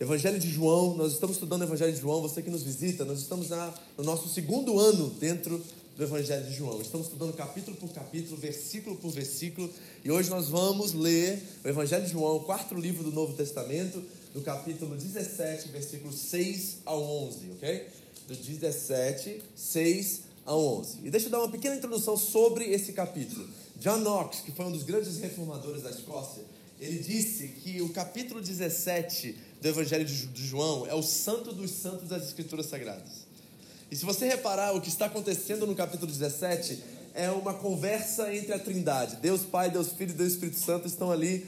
Evangelho de João, nós estamos estudando o Evangelho de João, você que nos visita, nós estamos na, no nosso segundo ano dentro do Evangelho de João. Estamos estudando capítulo por capítulo, versículo por versículo, e hoje nós vamos ler o Evangelho de João, o quarto livro do Novo Testamento, do capítulo 17, versículos 6 ao 11, ok? Do 17, 6 ao 11. E deixa eu dar uma pequena introdução sobre esse capítulo. John Knox, que foi um dos grandes reformadores da Escócia, ele disse que o capítulo 17 do Evangelho de João é o santo dos santos das Escrituras Sagradas. E se você reparar, o que está acontecendo no capítulo 17 é uma conversa entre a Trindade. Deus Pai, Deus Filho e Deus Espírito Santo estão ali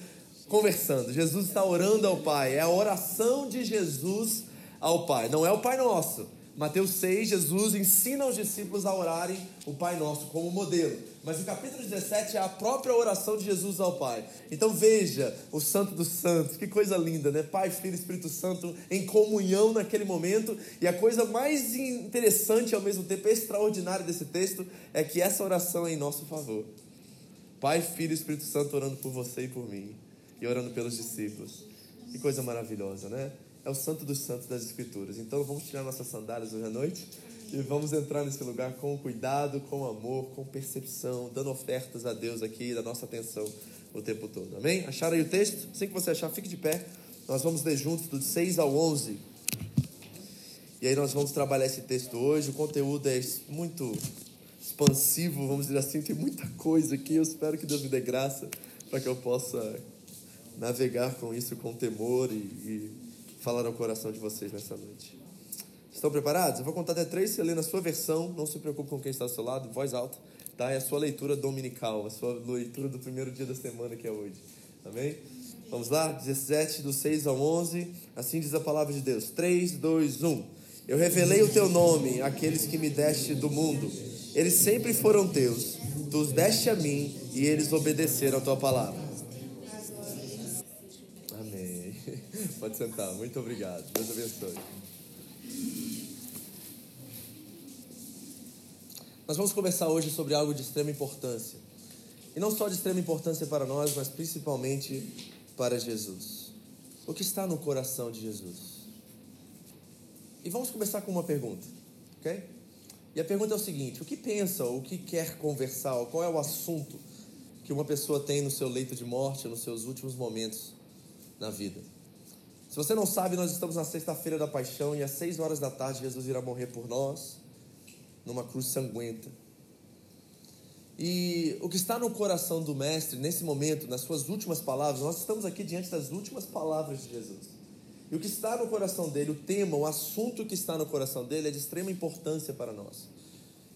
conversando. Jesus está orando ao Pai. É a oração de Jesus ao Pai. Não é o Pai Nosso. Mateus 6, Jesus ensina aos discípulos a orarem o Pai Nosso como modelo. Mas o capítulo 17 é a própria oração de Jesus ao Pai. Então veja o Santo dos Santos, que coisa linda, né? Pai, Filho e Espírito Santo em comunhão naquele momento. E a coisa mais interessante ao mesmo tempo extraordinária desse texto é que essa oração é em nosso favor. Pai, Filho e Espírito Santo orando por você e por mim, e orando pelos discípulos. Que coisa maravilhosa, né? É o santo dos santos das escrituras. Então vamos tirar nossas sandálias hoje à noite e vamos entrar nesse lugar com cuidado, com amor, com percepção, dando ofertas a Deus aqui, da nossa atenção o tempo todo. Amém? Acharam aí o texto? Assim que você achar, fique de pé. Nós vamos ler juntos do 6 ao 11. E aí nós vamos trabalhar esse texto hoje. O conteúdo é muito expansivo, vamos dizer assim, tem muita coisa aqui. Eu espero que Deus me dê graça para que eu possa navegar com isso com temor e, e falar ao coração de vocês nessa noite. Estão preparados? Eu vou contar até três, você lê na sua versão, não se preocupe com quem está ao seu lado, voz alta, tá? É a sua leitura dominical, a sua leitura do primeiro dia da semana que é hoje. Amém? Vamos lá? 17, do 6 ao 11, assim diz a palavra de Deus. 3, 2, 1. Eu revelei o teu nome àqueles que me deste do mundo. Eles sempre foram teus. Tu os deste a mim e eles obedeceram a tua palavra. Pode sentar. Muito obrigado. Deus abençoe. Nós vamos conversar hoje sobre algo de extrema importância. E não só de extrema importância para nós, mas principalmente para Jesus. O que está no coração de Jesus? E vamos começar com uma pergunta, ok? E a pergunta é o seguinte: o que pensa, o que quer conversar, qual é o assunto que uma pessoa tem no seu leito de morte, nos seus últimos momentos na vida? Se você não sabe, nós estamos na sexta-feira da paixão e às seis horas da tarde Jesus irá morrer por nós numa cruz sanguenta. E o que está no coração do Mestre nesse momento, nas suas últimas palavras, nós estamos aqui diante das últimas palavras de Jesus. E o que está no coração dele, o tema, o assunto que está no coração dele é de extrema importância para nós.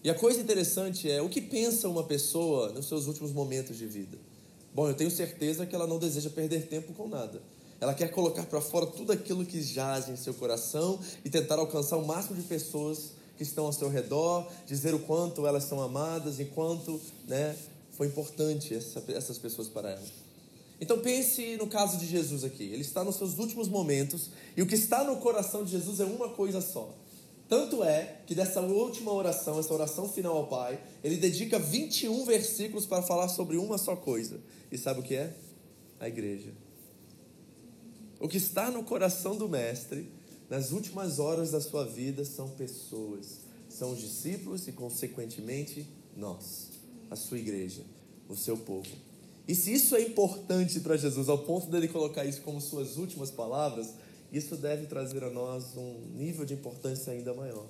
E a coisa interessante é o que pensa uma pessoa nos seus últimos momentos de vida. Bom, eu tenho certeza que ela não deseja perder tempo com nada. Ela quer colocar para fora tudo aquilo que jaz em seu coração e tentar alcançar o máximo de pessoas que estão ao seu redor, dizer o quanto elas são amadas e quanto né, foi importante essa, essas pessoas para ela. Então pense no caso de Jesus aqui. Ele está nos seus últimos momentos e o que está no coração de Jesus é uma coisa só. Tanto é que dessa última oração, essa oração final ao Pai, ele dedica 21 versículos para falar sobre uma só coisa. E sabe o que é? A igreja. O que está no coração do Mestre, nas últimas horas da sua vida, são pessoas, são os discípulos e, consequentemente, nós, a sua igreja, o seu povo. E se isso é importante para Jesus, ao ponto dele colocar isso como suas últimas palavras, isso deve trazer a nós um nível de importância ainda maior.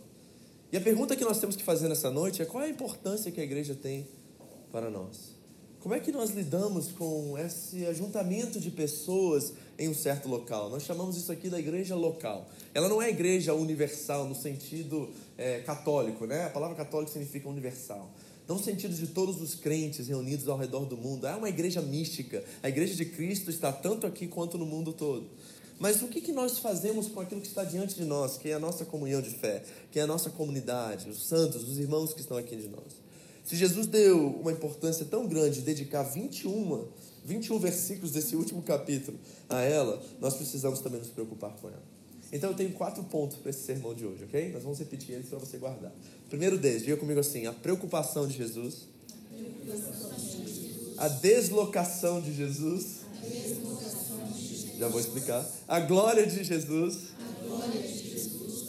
E a pergunta que nós temos que fazer nessa noite é: qual é a importância que a igreja tem para nós? Como é que nós lidamos com esse ajuntamento de pessoas em um certo local? Nós chamamos isso aqui da igreja local. Ela não é igreja universal no sentido é, católico, né? A palavra católico significa universal. não no sentido de todos os crentes reunidos ao redor do mundo. É uma igreja mística. A igreja de Cristo está tanto aqui quanto no mundo todo. Mas o que, que nós fazemos com aquilo que está diante de nós, que é a nossa comunhão de fé, que é a nossa comunidade, os santos, os irmãos que estão aqui de nós? Se Jesus deu uma importância tão grande de dedicar 21, 21 versículos desse último capítulo a ela, nós precisamos também nos preocupar com ela. Então eu tenho quatro pontos para esse sermão de hoje, ok? Nós vamos repetir eles para você guardar. Primeiro deles, diga comigo assim: a preocupação de Jesus, a deslocação de Jesus, já vou explicar, a glória de Jesus,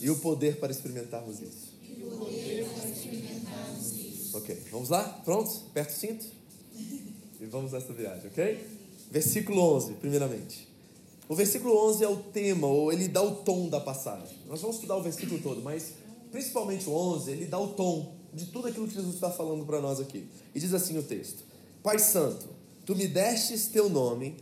e o poder para experimentarmos isso. Ok, vamos lá? Prontos? Aperta o cinto? E vamos nessa viagem, ok? Versículo 11, primeiramente. O versículo 11 é o tema, ou ele dá o tom da passagem. Nós vamos estudar o versículo todo, mas principalmente o 11, ele dá o tom de tudo aquilo que Jesus está falando para nós aqui. E diz assim o texto: Pai Santo, tu me destes teu nome,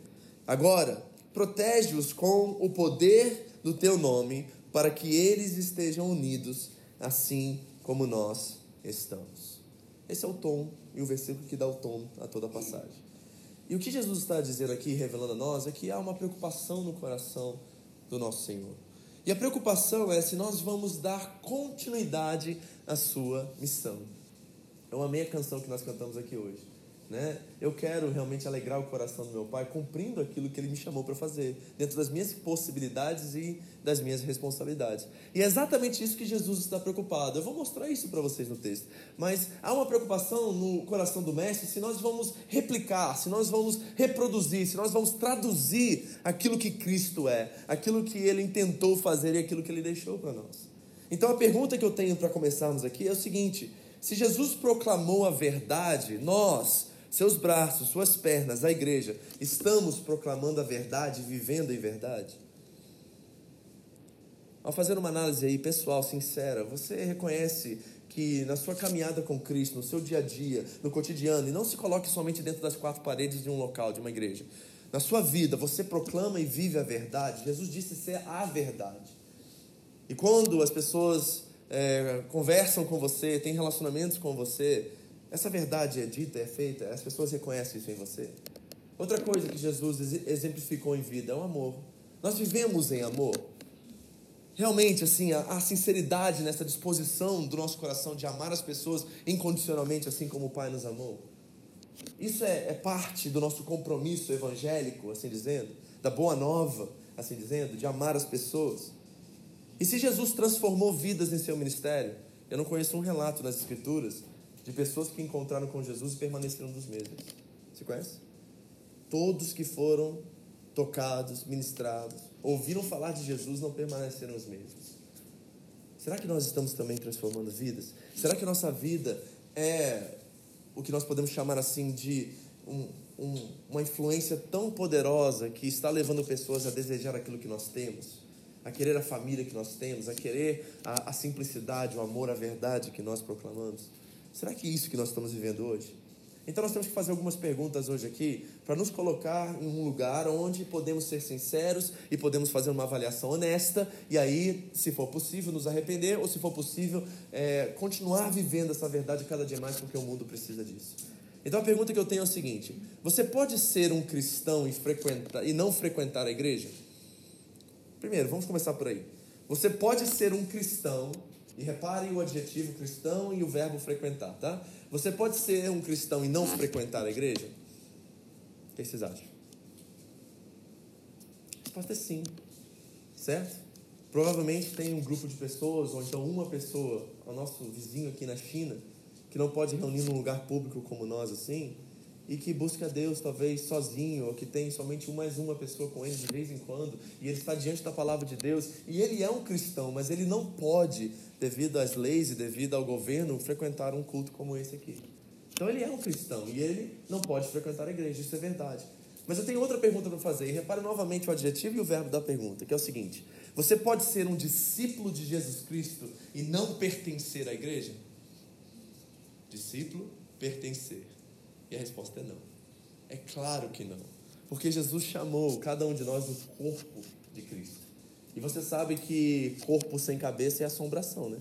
agora protege-os com o poder do teu nome, para que eles estejam unidos, assim como nós estamos. Esse é o tom e o versículo que dá o tom a toda a passagem. E o que Jesus está dizendo aqui, revelando a nós, é que há uma preocupação no coração do nosso Senhor. E a preocupação é se nós vamos dar continuidade à sua missão. Eu amei a canção que nós cantamos aqui hoje. Né? Eu quero realmente alegrar o coração do meu pai cumprindo aquilo que ele me chamou para fazer, dentro das minhas possibilidades e das minhas responsabilidades. E é exatamente isso que Jesus está preocupado. Eu vou mostrar isso para vocês no texto. Mas há uma preocupação no coração do mestre se nós vamos replicar, se nós vamos reproduzir, se nós vamos traduzir aquilo que Cristo é, aquilo que ele intentou fazer e aquilo que ele deixou para nós. Então a pergunta que eu tenho para começarmos aqui é o seguinte: se Jesus proclamou a verdade, nós seus braços, suas pernas, a igreja, estamos proclamando a verdade, vivendo em verdade? Ao fazer uma análise aí pessoal, sincera, você reconhece que na sua caminhada com Cristo, no seu dia a dia, no cotidiano, e não se coloque somente dentro das quatro paredes de um local, de uma igreja. Na sua vida, você proclama e vive a verdade. Jesus disse ser a verdade. E quando as pessoas é, conversam com você, têm relacionamentos com você, essa verdade é dita, é feita, as pessoas reconhecem isso em você. Outra coisa que Jesus exemplificou em vida é o amor. Nós vivemos em amor. Realmente, assim, a, a, sinceridade nessa disposição do nosso coração de amar as pessoas incondicionalmente, assim como o Pai nos amou. Isso é, é parte do nosso compromisso evangélico, assim dizendo, da boa nova, assim dizendo, de amar as pessoas. E se Jesus transformou vidas em seu ministério, eu não conheço um relato nas Escrituras de pessoas que encontraram com Jesus e permaneceram dos mesmos. Você conhece? Todos que foram tocados, ministrados, ouviram falar de Jesus, não permaneceram os mesmos. Será que nós estamos também transformando vidas? Será que nossa vida é o que nós podemos chamar assim de um, um, uma influência tão poderosa que está levando pessoas a desejar aquilo que nós temos? A querer a família que nós temos, a querer a, a simplicidade, o amor, a verdade que nós proclamamos? Será que é isso que nós estamos vivendo hoje? Então nós temos que fazer algumas perguntas hoje aqui para nos colocar em um lugar onde podemos ser sinceros e podemos fazer uma avaliação honesta e aí, se for possível, nos arrepender ou se for possível, é, continuar vivendo essa verdade cada dia mais porque o mundo precisa disso. Então a pergunta que eu tenho é o seguinte: você pode ser um cristão e, frequentar, e não frequentar a igreja? Primeiro, vamos começar por aí. Você pode ser um cristão e reparem o adjetivo cristão e o verbo frequentar, tá? Você pode ser um cristão e não frequentar a igreja? O que vocês acham? Resposta é sim, certo? Provavelmente tem um grupo de pessoas, ou então uma pessoa, o nosso vizinho aqui na China, que não pode reunir num lugar público como nós assim, e que busca Deus talvez sozinho, ou que tem somente mais uma pessoa com ele de vez em quando, e ele está diante da palavra de Deus, e ele é um cristão, mas ele não pode, devido às leis e devido ao governo, frequentar um culto como esse aqui. Então ele é um cristão e ele não pode frequentar a igreja, isso é verdade. Mas eu tenho outra pergunta para fazer, e repare novamente o adjetivo e o verbo da pergunta, que é o seguinte: você pode ser um discípulo de Jesus Cristo e não pertencer à igreja? Discípulo, pertencer. E a resposta é não. É claro que não. Porque Jesus chamou cada um de nós do corpo de Cristo. E você sabe que corpo sem cabeça é assombração, né?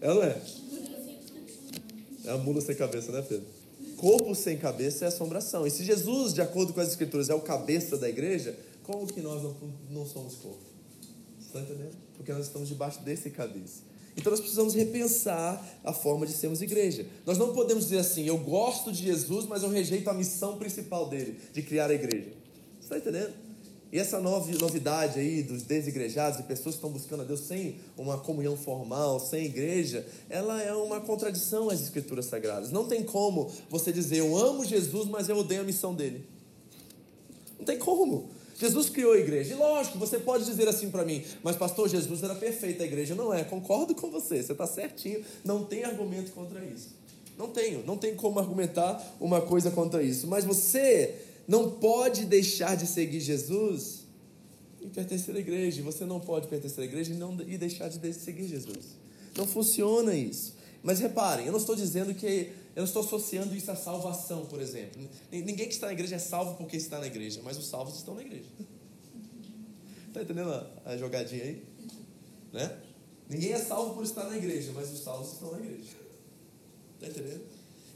É ou não é? É a mula sem cabeça, né, Pedro? Corpo sem cabeça é assombração. E se Jesus, de acordo com as Escrituras, é o cabeça da igreja, como que nós não, não somos corpo? Você está entendendo? Porque nós estamos debaixo desse cabeça. Então nós precisamos repensar a forma de sermos igreja. Nós não podemos dizer assim, eu gosto de Jesus, mas eu rejeito a missão principal dele, de criar a igreja. Você está entendendo? E essa novidade aí dos desigrejados e pessoas que estão buscando a Deus sem uma comunhão formal, sem igreja, ela é uma contradição às escrituras sagradas. Não tem como você dizer eu amo Jesus, mas eu odeio a missão dele. Não tem como. Jesus criou a igreja. E lógico, você pode dizer assim para mim, mas pastor, Jesus era perfeito, a igreja não é. Concordo com você, você está certinho, não tem argumento contra isso. Não tenho, não tem como argumentar uma coisa contra isso. Mas você não pode deixar de seguir Jesus e pertencer à igreja. Você não pode pertencer à igreja e, não, e deixar de seguir Jesus. Não funciona isso. Mas reparem, eu não estou dizendo que. Eu não estou associando isso à salvação, por exemplo. Ninguém que está na igreja é salvo porque está na igreja, mas os salvos estão na igreja. Está entendendo a, jogadinha aí? Né? Ninguém é salvo por estar na igreja, mas os salvos estão na igreja. Está entendendo?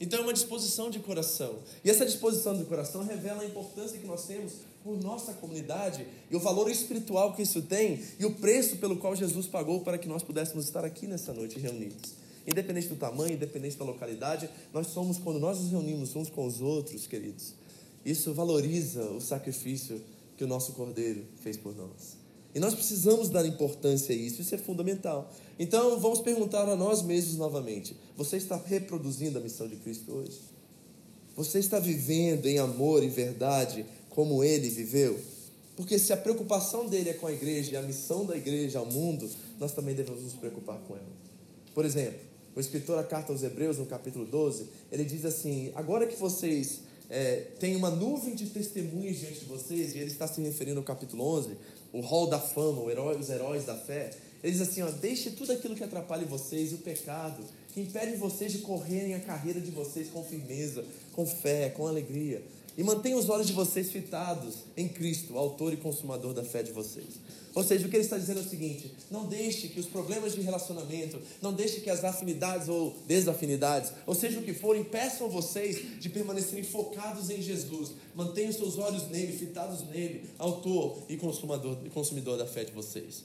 Então é uma disposição de coração. E essa disposição de coração revela a importância que nós temos por nossa comunidade e o valor espiritual que isso tem e o preço pelo qual Jesus pagou para que nós pudéssemos estar aqui nessa noite reunidos. Independente do tamanho, independente da localidade, nós somos, quando nós nos reunimos uns com os outros, queridos, isso valoriza o sacrifício que o nosso Cordeiro fez por nós. E nós precisamos dar importância a isso, isso é fundamental. Então, vamos perguntar a nós mesmos novamente: você está reproduzindo a missão de Cristo hoje? Você está vivendo em amor e verdade como ele viveu? Porque se a preocupação dele é com a igreja e a missão da igreja ao mundo, nós também devemos nos preocupar com ela. Por exemplo, o escritor da carta aos Hebreus, no capítulo 12, ele diz assim: Agora que vocês é, têm uma nuvem de testemunhas diante de vocês, e ele está se referindo ao capítulo 11, o hall da fama, herói, os heróis da fé. Ele diz assim: ó, deixe tudo aquilo que atrapalhe vocês e o pecado, que impede vocês de correrem a carreira de vocês com firmeza, com fé, com alegria. E mantenha os olhos de vocês fitados em Cristo, autor e consumador da fé de vocês. Ou seja, o que ele está dizendo é o seguinte: não deixe que os problemas de relacionamento, não deixe que as afinidades ou desafinidades, ou seja o que for, impeçam vocês de permanecerem focados em Jesus. Mantenham seus olhos nele, fitados nele, autor e consumador consumidor da fé de vocês.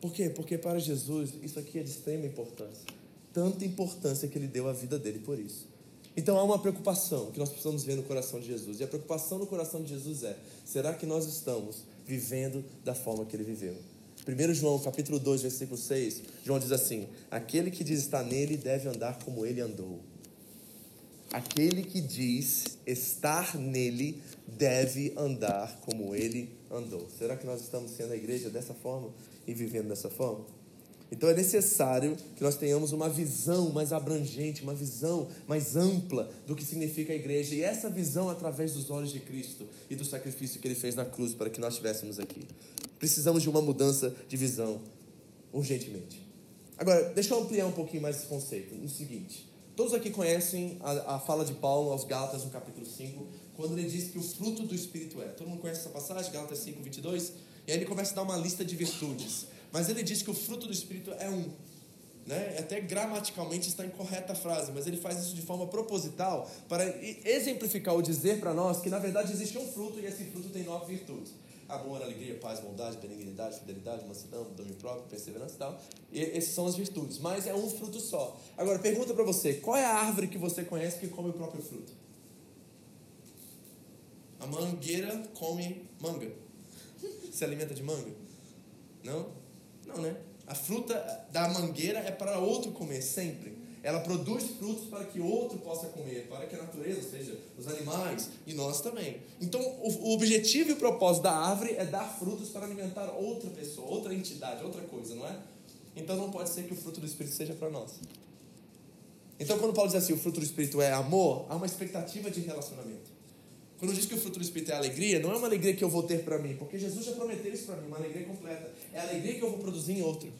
Por quê? Porque para Jesus isso aqui é de extrema importância. Tanta importância que ele deu a vida dele por isso. Então há uma preocupação que nós precisamos ver no coração de Jesus. E a preocupação no coração de Jesus é: será que nós estamos vivendo da forma que ele viveu. 1 João capítulo 2, versículo 6, João diz assim: Aquele que diz estar nele deve andar como ele andou. Aquele que diz estar nele deve andar como ele andou. Será que nós estamos sendo a igreja dessa forma e vivendo dessa forma? Então é necessário que nós tenhamos uma visão mais abrangente, uma visão mais ampla do que significa a igreja. E essa visão através dos olhos de Cristo e do sacrifício que ele fez na cruz para que nós estivéssemos aqui. Precisamos de uma mudança de visão urgentemente. Agora, deixa eu ampliar um pouquinho mais esse conceito. No seguinte: todos aqui conhecem a, a fala de Paulo aos Gálatas no capítulo 5, quando ele diz que o fruto do Espírito é. Todo mundo conhece essa passagem, Gálatas 5, 22? E aí ele começa a dar uma lista de virtudes. Mas ele diz que o fruto do Espírito é um. Né? Até gramaticalmente está incorreta a frase, mas ele faz isso de forma proposital para exemplificar o dizer para nós que na verdade existe um fruto e esse fruto tem nove virtudes: amor, alegria, paz, bondade, benignidade, fidelidade, mansidão, domínio próprio, perseverança e tal. E esses são as virtudes, mas é um fruto só. Agora, pergunta para você: qual é a árvore que você conhece que come o próprio fruto? A mangueira come manga. Se alimenta de manga? Não? Não, né? A fruta da mangueira é para outro comer sempre. Ela produz frutos para que outro possa comer, para que a natureza, ou seja, os animais e nós também. Então, o, objetivo e o propósito da árvore é dar frutos para alimentar outra pessoa, outra entidade, outra coisa, não é? Então, não pode ser que o fruto do Espírito seja para nós. Então, quando Paulo diz assim, o fruto do Espírito é amor, há uma expectativa de relacionamento. Quando diz que o fruto do Espírito é alegria, não é uma alegria que eu vou ter para mim, porque Jesus já prometeu isso para mim, uma alegria completa. É a alegria que eu vou produzir em outro.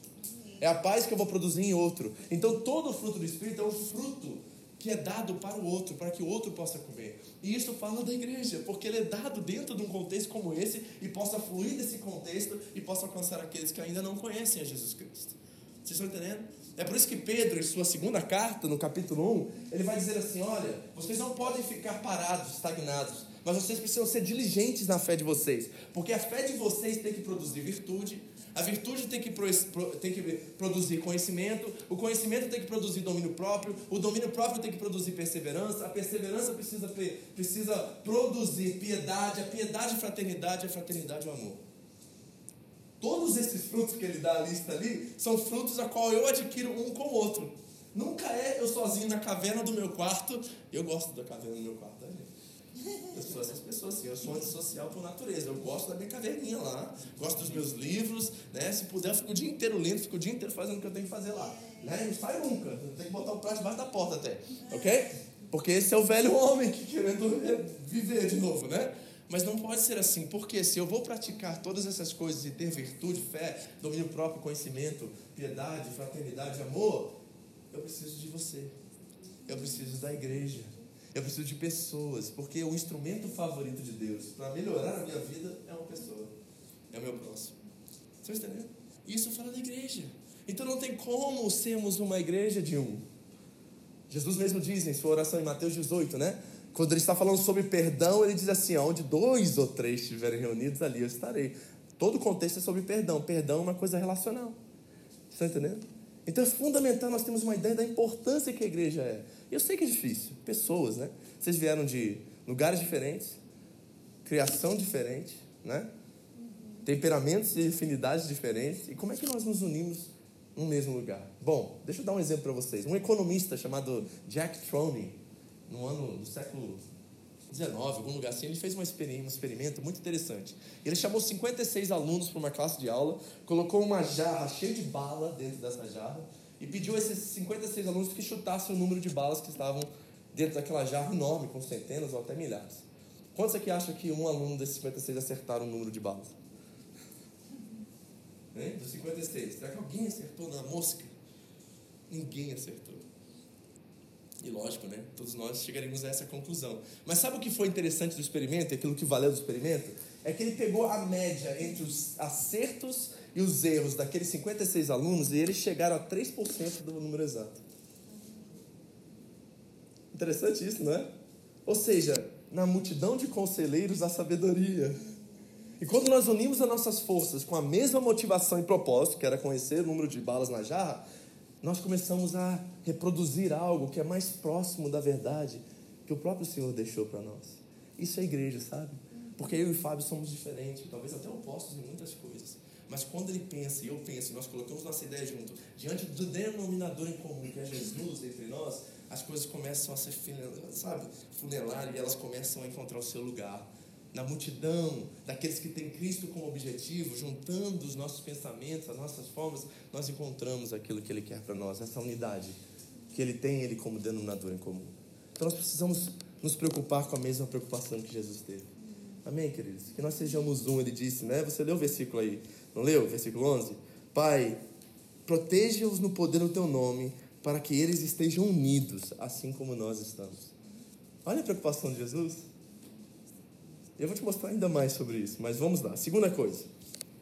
É a paz que eu vou produzir em outro. Então todo fruto do Espírito é um fruto que é dado para o outro, para que o outro possa comer. E isso fala da igreja, porque ele é dado dentro de um contexto como esse e possa fluir desse contexto e possa alcançar aqueles que ainda não conhecem a Jesus Cristo. Vocês estão entendendo? É por isso que Pedro, em sua segunda carta, no capítulo 1, ele vai dizer assim: olha, vocês não podem ficar parados, estagnados, mas vocês precisam ser diligentes na fé de vocês, porque a fé de vocês tem que produzir virtude, a virtude tem que, tem que produzir conhecimento, o conhecimento tem que produzir domínio próprio, o domínio próprio tem que produzir perseverança, a perseverança precisa, precisa produzir piedade, a piedade fraternidade, a fraternidade o amor. Todos esses frutos que ele dá a lista ali são frutos a qual eu adquiro um com o outro. Nunca é eu sozinho na caverna do meu quarto. Eu gosto da caverna do meu quarto? Eu sou essas pessoas assim, eu sou antissocial por natureza. Eu gosto da minha caverninha lá, gosto dos meus livros, né? Se puder, eu fico o dia inteiro lendo, fico o dia inteiro fazendo o que eu tenho que fazer lá. Né? Não sai nunca. Tenho que botar o prato debaixo da porta até. Ok? Porque esse é o velho homem que querendo viver de novo, né? Mas não pode ser assim, porque se eu vou praticar todas essas coisas e ter virtude, fé, domínio próprio, conhecimento, piedade, fraternidade, amor, eu preciso de você. Eu preciso da igreja. Eu preciso de pessoas, porque o instrumento favorito de Deus para melhorar a minha vida é uma pessoa. É o meu próximo. Você está entendendo? Isso fala da igreja. Então não tem como sermos uma igreja de um. Jesus mesmo diz em sua oração em Mateus 18, né? Quando ele está falando sobre perdão, ele diz assim: onde dois ou três estiverem reunidos, ali eu estarei. Todo o contexto é sobre perdão. Perdão é uma coisa relacional. Está entendendo? Então é fundamental nós temos uma ideia da importância que a igreja é. Eu sei que é difícil. Pessoas, né? Vocês vieram de lugares diferentes, criação diferente, né? Temperamentos e afinidades diferentes. E como é que nós nos unimos num mesmo lugar? Bom, deixa eu dar um exemplo para vocês. Um economista chamado Jack Troney, no ano do século 19, algum lugar assim, ele fez um experimento muito interessante. Ele chamou 56 alunos para uma classe de aula, colocou uma jarra cheia de bala dentro dessa jarra e pediu a esses 56 alunos que chutassem o número de balas que estavam dentro daquela jarra enorme, com centenas ou até milhares. Quantos aqui acham que um aluno desses 56 acertaram o número de balas? Hein? Dos 56. Será que alguém acertou na mosca? Ninguém acertou. E lógico, né? Todos nós chegaremos a essa conclusão. Mas sabe o que foi interessante do experimento, aquilo que valeu do experimento? É que ele pegou a média entre os acertos e os erros daqueles 56 alunos e eles chegaram a 3% do número exato. Interessante isso, não é? Ou seja, na multidão de conselheiros a sabedoria. E quando nós unimos as nossas forças com a mesma motivação e propósito, que era conhecer o número de balas na jarra, nós começamos a reproduzir algo que é mais próximo da verdade que o próprio Senhor deixou para nós. Isso é igreja, sabe? Porque eu e Fábio somos diferentes, talvez até opostos em muitas coisas. Mas quando ele pensa e eu penso, nós colocamos nossa ideia junto, diante do denominador em comum, que é Jesus entre nós, as coisas começam a ser, sabe, funelar e elas começam a encontrar o seu lugar na multidão daqueles que têm Cristo como objetivo, juntando os nossos pensamentos, as nossas formas, nós encontramos aquilo que Ele quer para nós, essa unidade que Ele tem, Ele como denominador em comum. Então nós precisamos nos preocupar com a mesma preocupação que Jesus teve. Amém, queridos? Que nós sejamos um, Ele disse, né? Você leu o versículo aí, não leu? Versículo 11? Pai, proteja-os no poder do Teu nome, para que eles estejam unidos, assim como nós estamos. Olha a preocupação de Jesus. Eu vou te mostrar ainda mais sobre isso, mas vamos lá. Segunda coisa,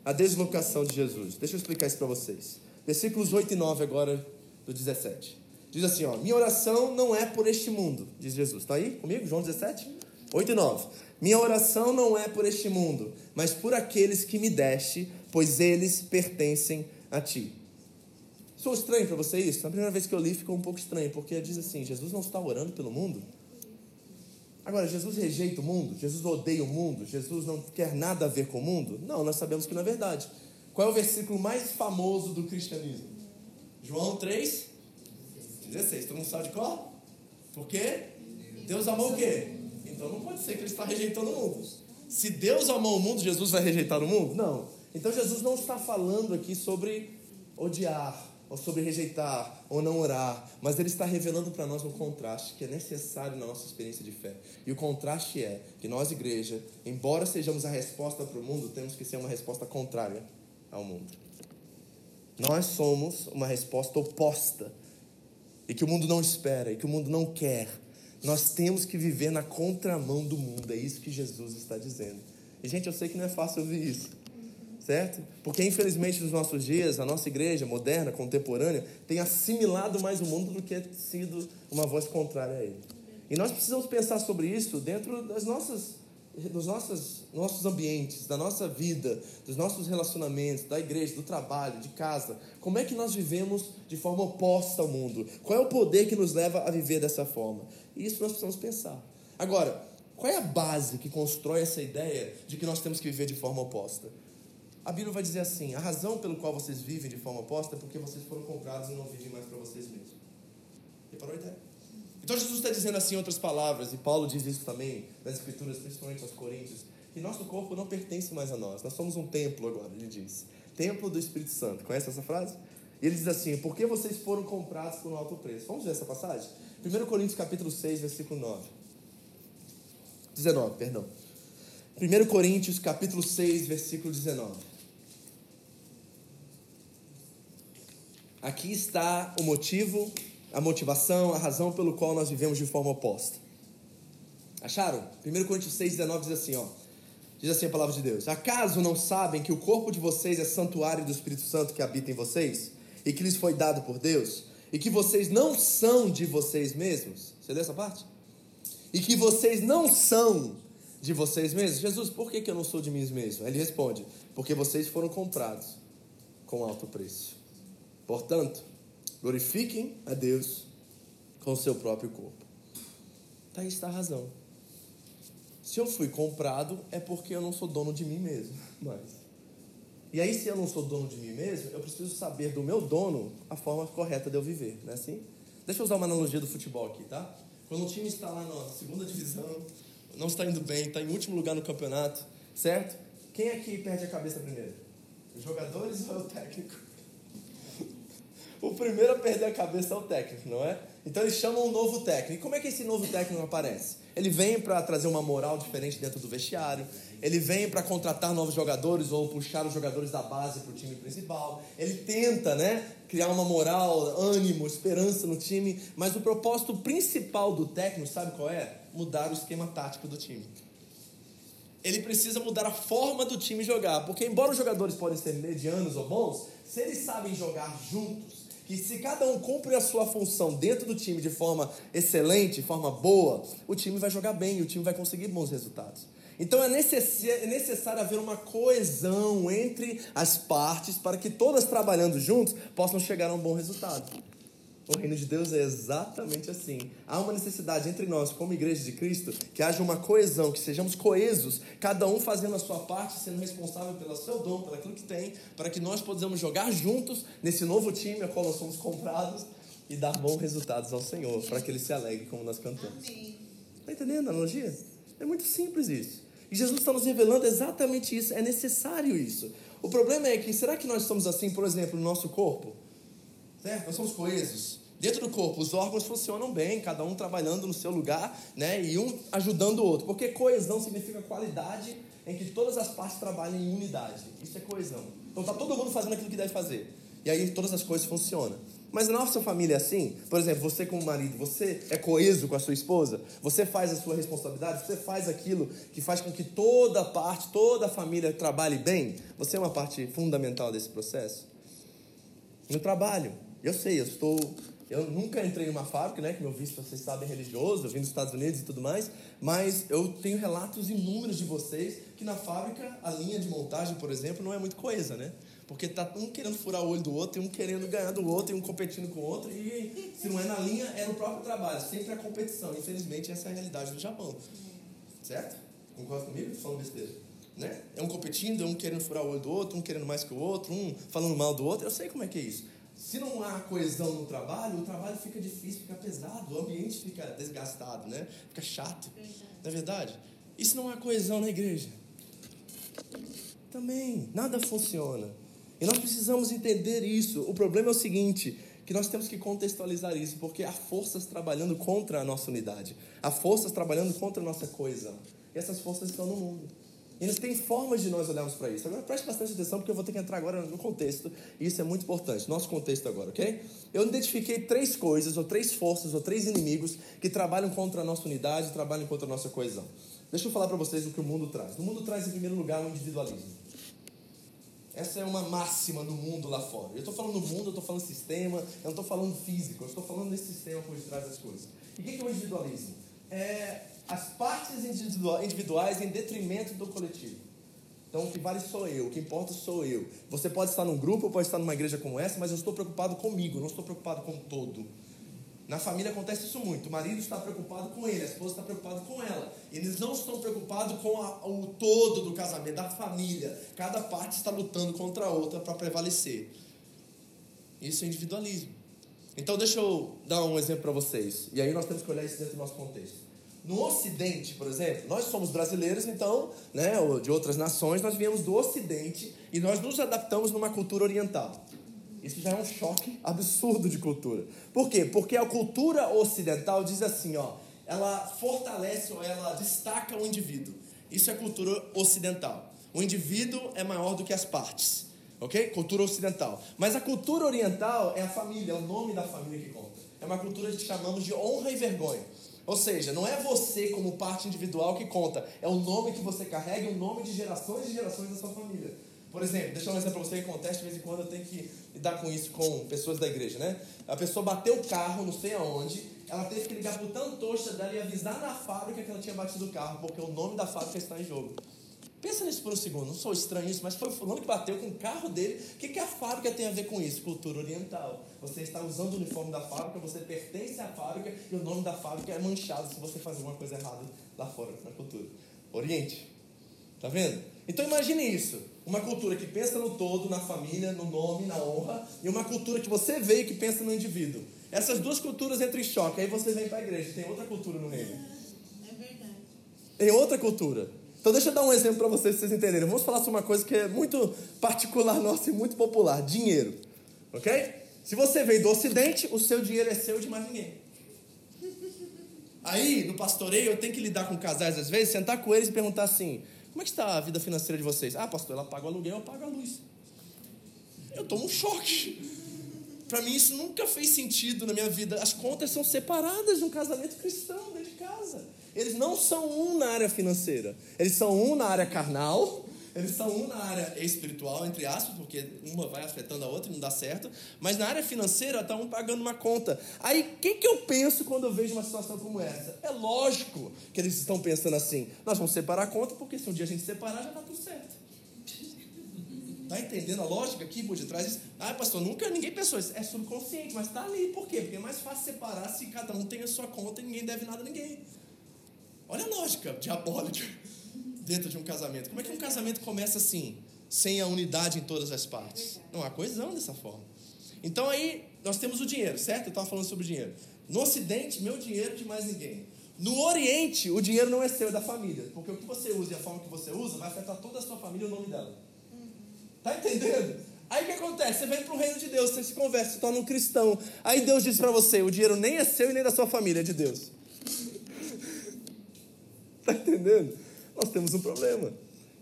a deslocação de Jesus. Deixa eu explicar isso para vocês. Versículos 8 e 9 agora do 17. Diz assim, ó, minha oração não é por este mundo, diz Jesus. Está aí comigo, João 17? 8 e 9. Minha oração não é por este mundo, mas por aqueles que me deste, pois eles pertencem a ti. Sou estranho para você isso? Na primeira vez que eu li ficou um pouco estranho, porque diz assim: Jesus não está orando pelo mundo? Agora, Jesus rejeita o mundo? Jesus odeia o mundo? Jesus não quer nada a ver com o mundo? Não, nós sabemos que não é verdade. Qual é o versículo mais famoso do cristianismo? João 3, 16. Todo mundo sabe de qual? Por quê? Deus amou o quê? Então não pode ser que ele está rejeitando o mundo. Se Deus amou o mundo, Jesus vai rejeitar o mundo? Não. Então Jesus não está falando aqui sobre odiar, ou sobre rejeitar ou não orar, mas ele está revelando para nós um contraste que é necessário na nossa experiência de fé. E o contraste é que nós, igreja, embora sejamos a resposta para o mundo, temos que ser uma resposta contrária ao mundo. Nós somos uma resposta oposta e que o mundo não espera e que o mundo não quer. Nós temos que viver na contramão do mundo, é isso que Jesus está dizendo. E, gente, eu sei que não é fácil ouvir isso. Certo? Porque infelizmente nos nossos dias, a nossa igreja moderna, contemporânea, tem assimilado mais o mundo do que sido uma voz contrária a ele. E nós precisamos pensar sobre isso dentro das nossas dos nossos, nossos ambientes, da nossa vida, dos nossos relacionamentos, da igreja, do trabalho, de casa. Como é que nós vivemos de forma oposta ao mundo? Qual é o poder que nos leva a viver dessa forma? E isso nós precisamos pensar. Agora, qual é a base que constrói essa ideia de que nós temos que viver de forma oposta? A Bíblia vai dizer assim: a razão pelo qual vocês vivem de forma oposta é porque vocês foram comprados e não vivem mais para vocês mesmos. Reparou a ideia? Então Jesus está dizendo assim em outras palavras, e Paulo diz isso também nas Escrituras, principalmente aos Coríntios, que nosso corpo não pertence mais a nós. Nós somos um templo agora, ele diz. Templo do Espírito Santo. Conhece essa frase? E ele diz assim: Porque vocês foram comprados por um alto preço. Vamos ver essa passagem? 1 Coríntios capítulo 6, versículo 9. 19, perdão. 1 Coríntios capítulo 6, versículo 19. Aqui está o motivo a motivação, a razão pelo qual nós vivemos de forma oposta. Acharam? 1 Coríntios 6, 19 diz assim, ó. Diz assim a palavra de Deus: Acaso não sabem que o corpo de vocês é santuário do Espírito Santo que habita em vocês? E que lhes foi dado por Deus? E que vocês não são de vocês mesmos? Você leu essa parte? E que vocês não são de vocês mesmos? Jesus, por que, que eu não sou de mim mesmo? Ele responde: Porque vocês foram comprados com alto preço. Portanto, Glorifiquem a Deus com o seu próprio corpo. Tá aí está a razão. Se eu fui comprado, é porque eu não sou dono de mim mesmo. Mas. E aí, se eu não sou dono de mim mesmo, eu preciso saber do meu dono a forma correta de eu viver, não é assim? Deixa eu usar uma analogia do futebol aqui, tá? Quando um time está lá na segunda divisão, não está indo bem, está em último lugar no campeonato, certo? Quem aqui perde a cabeça primeiro? Os jogadores ou o técnico? O primeiro a perder a cabeça é o técnico, não é? Então eles chamam um novo técnico. E como é que esse novo técnico aparece? Ele vem para trazer uma moral diferente dentro do vestiário. Ele vem para contratar novos jogadores ou puxar os jogadores da base para o time principal. Ele tenta, né, criar uma moral, ânimo, esperança no time. Mas o propósito principal do técnico, sabe qual é? Mudar o esquema tático do time. Ele precisa mudar a forma do time jogar, porque embora os jogadores podem ser medianos ou bons, se eles sabem jogar juntos, que se cada um cumpre a sua função dentro do time de forma excelente, de forma boa, o time vai jogar bem, o time vai conseguir bons resultados. Então é, é necessário haver uma coesão entre as partes para que todas trabalhando juntos possam chegar a um bom resultado. O reino de Deus é exatamente assim. Há uma necessidade entre nós, como igreja de Cristo, que haja uma coesão, que sejamos coesos, cada um fazendo a sua parte, sendo responsável pelo seu dom, pelo aquilo que tem, para que nós possamos jogar juntos nesse novo time a qual nós somos comprados e dar bons resultados ao Senhor, para que Ele se alegre como nós cantamos. Está entendendo a analogia? É muito simples isso. E Jesus está nos revelando exatamente isso. É necessário isso. O problema é que, será que nós somos assim, por exemplo, no nosso corpo? Certo? Nós somos coesos. Dentro do corpo, os órgãos funcionam bem, cada um trabalhando no seu lugar, né? E um ajudando o outro. Porque coesão significa qualidade em que todas as partes trabalham em unidade. Isso é coesão. Então tá todo mundo fazendo aquilo que deve fazer. E aí todas as coisas funcionam. Mas na nossa família é assim? Por exemplo, você como marido, você é coeso com a sua esposa? Você faz a sua responsabilidade? Você faz aquilo que faz com que toda a parte, toda a família trabalhe bem? Você é uma parte fundamental desse processo? No trabalho, eu sei, eu estou. Eu nunca entrei numa fábrica, né? Que meu visto, vocês sabem, é religioso, eu vim dos Estados Unidos e tudo mais, mas eu tenho relatos inúmeros de vocês que na fábrica a linha de montagem, por exemplo, não é muito coesa, né? Porque tá um querendo furar o olho do outro, e um querendo ganhar do outro, e um competindo com o outro, e se não é na linha, é no próprio trabalho, sempre a competição. Infelizmente, essa é a realidade do Japão. Certo? Concorda comigo? Falando besteira. Né? É um competindo, é um querendo furar o olho do outro, um querendo mais que o outro, um falando mal do outro. Eu sei como é que é isso. Se não há coesão no trabalho, o trabalho fica difícil, fica pesado, o ambiente fica desgastado, né? Fica chato. Verdade. Não é verdade? E se não há coesão na igreja? Também, nada funciona. E nós precisamos entender isso. O problema é o seguinte, que nós temos que contextualizar isso, porque há forças trabalhando contra a nossa unidade. Há forças trabalhando contra a nossa coesão. E essas forças estão no mundo. E tem formas de nós olharmos para isso. Agora preste bastante atenção, porque eu vou ter que entrar agora no contexto, e isso é muito importante, nosso contexto agora, ok? Eu identifiquei três coisas, ou três forças, ou três inimigos que trabalham contra a nossa unidade, trabalham contra a nossa coesão. Deixa eu falar para vocês o que o mundo traz. O mundo traz, em primeiro lugar, o individualismo. Essa é uma máxima no mundo lá fora. Eu estou falando mundo, eu estou falando sistema, eu não estou falando físico, eu estou falando desse sistema por detrás das coisas. E o que é o individualismo? É as partes individuais em detrimento do coletivo. Então, o que vale sou eu, o que importa sou eu. Você pode estar num grupo, pode estar numa igreja como essa, mas eu estou preocupado comigo, não estou preocupado com o todo. Na família acontece isso muito. O marido está preocupado com ele, a esposa está preocupada com ela. Eles não estão preocupados com a, o todo do casamento, da família. Cada parte está lutando contra a outra para prevalecer. Isso é individualismo. Então, deixa eu dar um exemplo para vocês. E aí nós temos que olhar isso dentro do nosso contexto. No Ocidente, por exemplo, nós somos brasileiros, então, né, de outras nações, nós viemos do Ocidente e nós nos adaptamos numa cultura oriental. Isso já é um choque absurdo de cultura. Por quê? Porque a cultura ocidental diz assim, ó, ela fortalece ou ela destaca o indivíduo. Isso é cultura ocidental. O indivíduo é maior do que as partes. Ok? Cultura ocidental. Mas a cultura oriental é a família, é o nome da família que conta. É uma cultura que chamamos de honra e vergonha. Ou seja, não é você como parte individual que conta, é o nome que você carrega, o nome de gerações e gerações da sua família. Por exemplo, deixa eu dar um exemplo para você que acontece de vez em quando eu tenho que lidar com isso com pessoas da igreja, né? A pessoa bateu o carro, não sei aonde, ela teve que ligar para o tantocha dela e avisar na fábrica que ela tinha batido o carro, porque o nome da fábrica está em jogo. Pensa nisso por um segundo, não sou estranho isso, mas foi o fulano que bateu com o carro dele. O que, que a fábrica tem a ver com isso? Cultura oriental. Você está usando o uniforme da fábrica, você pertence à fábrica e o nome da fábrica é manchado se você faz alguma coisa errada lá fora, na cultura. Oriente. Tá vendo? Então imagine isso. Uma cultura que pensa no todo, na família, no nome, na honra, e uma cultura que você vê que pensa no indivíduo. Essas duas culturas entram em choque. Aí você vem para a igreja, tem outra cultura no reino. É verdade. Tem outra cultura. Então deixa eu dar um exemplo para vocês, vocês entenderem. Vamos falar sobre uma coisa que é muito particular nossa e muito popular: dinheiro. Ok? Se você veio do Ocidente, o seu dinheiro é seu de mais ninguém. Aí, no pastoreio, eu tenho que lidar com casais às vezes, sentar com eles e perguntar assim: como é que está a vida financeira de vocês? Ah, pastor, ela paga o aluguel, eu pago a luz. Eu tomo um choque. Para mim, isso nunca fez sentido na minha vida. As contas são separadas de um casamento cristão dentro de casa. Eles não são um na área financeira. Eles são um na área carnal eles são um na área espiritual, entre aspas, porque uma vai afetando a outra e não dá certo. Mas na área financeira, está um pagando uma conta. Aí, o que, que eu penso quando eu vejo uma situação como essa? É lógico que eles estão pensando assim: nós vamos separar a conta, porque se um dia a gente separar, já está tudo certo. Está entendendo a lógica aqui por detrás disso? Ah, pastor, nunca ninguém pensou isso. É subconsciente, mas está ali. Por quê? Porque é mais fácil separar se cada um tem a sua conta e ninguém deve nada a ninguém. Olha a lógica diabólica dentro de um casamento. Como é que um casamento começa assim, sem a unidade em todas as partes? Não há coesão dessa forma. Então aí nós temos o dinheiro, certo? Eu estava falando sobre dinheiro. No Ocidente, meu dinheiro de mais ninguém. No Oriente, o dinheiro não é seu, é da família. Porque o que você usa e a forma que você usa vai afetar toda a sua família e o nome dela. Tá entendendo? Aí o que acontece? Você vem para o reino de Deus, você se conversa, se torna um cristão. Aí Deus diz para você: o dinheiro nem é seu e nem da sua família, é de Deus. Tá entendendo? nós temos um problema.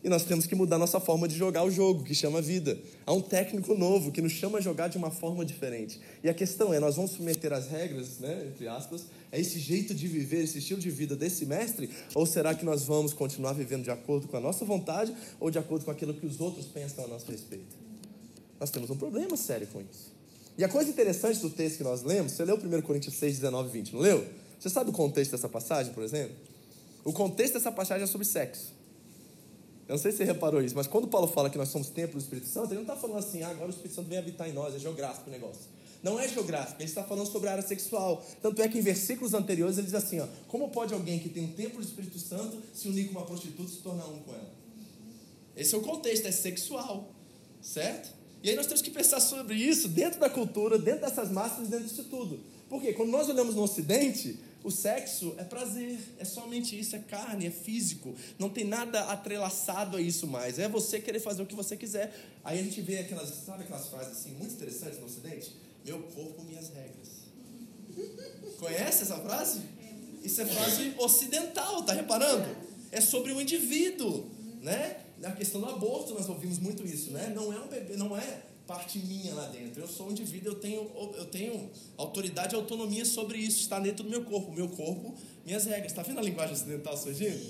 E nós temos que mudar nossa forma de jogar o jogo, que chama vida. Há um técnico novo que nos chama a jogar de uma forma diferente. E a questão é, nós vamos submeter as regras, né, entre aspas, a esse jeito de viver, esse estilo de vida desse mestre? Ou será que nós vamos continuar vivendo de acordo com a nossa vontade ou de acordo com aquilo que os outros pensam a nosso respeito? Nós temos um problema sério com isso. E a coisa interessante do texto que nós lemos, você leu 1 Coríntios 6, 19 e 20, não leu? Você sabe o contexto dessa passagem, por exemplo? O contexto dessa passagem é sobre sexo. Eu não sei se você reparou isso, mas quando Paulo fala que nós somos templo do Espírito Santo, ele não está falando assim, ah, agora o Espírito Santo vem habitar em nós, é geográfico o negócio. Não é geográfico, ele está falando sobre a área sexual. Tanto é que em versículos anteriores ele diz assim: ó, como pode alguém que tem um templo do Espírito Santo se unir com uma prostituta e se tornar um com ela? Esse é o contexto, é sexual, certo? E aí nós temos que pensar sobre isso dentro da cultura, dentro dessas massas, dentro disso tudo. Porque quando nós olhamos no Ocidente, o sexo é prazer, é somente isso, é carne, é físico. Não tem nada atrelaçado a isso mais. É você querer fazer o que você quiser. Aí a gente vê aquelas, sabe aquelas frases assim muito interessantes no Ocidente? Meu corpo, minhas regras. Conhece essa frase? Isso é frase ocidental, tá reparando? É sobre o indivíduo, né? Na questão do aborto nós ouvimos muito isso, né? Não é um bebê, não é parte minha lá dentro. Eu sou um indivíduo, eu tenho, eu tenho autoridade e autonomia sobre isso. Está dentro do meu corpo. Meu corpo, minhas regras. Está vendo a linguagem ocidental surgindo?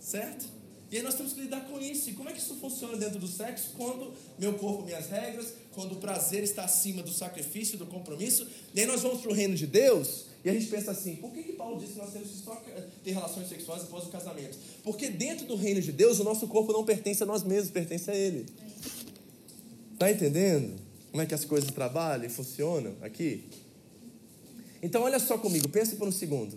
Certo? E aí nós temos que lidar com isso. E como é que isso funciona dentro do sexo? Quando meu corpo, minhas regras, quando o prazer está acima do sacrifício, do compromisso. E aí nós vamos para o reino de Deus e a gente pensa assim: por que, que Paulo disse que nós temos que só ter relações sexuais após o casamento? Porque dentro do reino de Deus o nosso corpo não pertence a nós mesmos, pertence a Ele. Está entendendo como é que as coisas trabalham e funcionam aqui? Então olha só comigo, pensa por um segundo.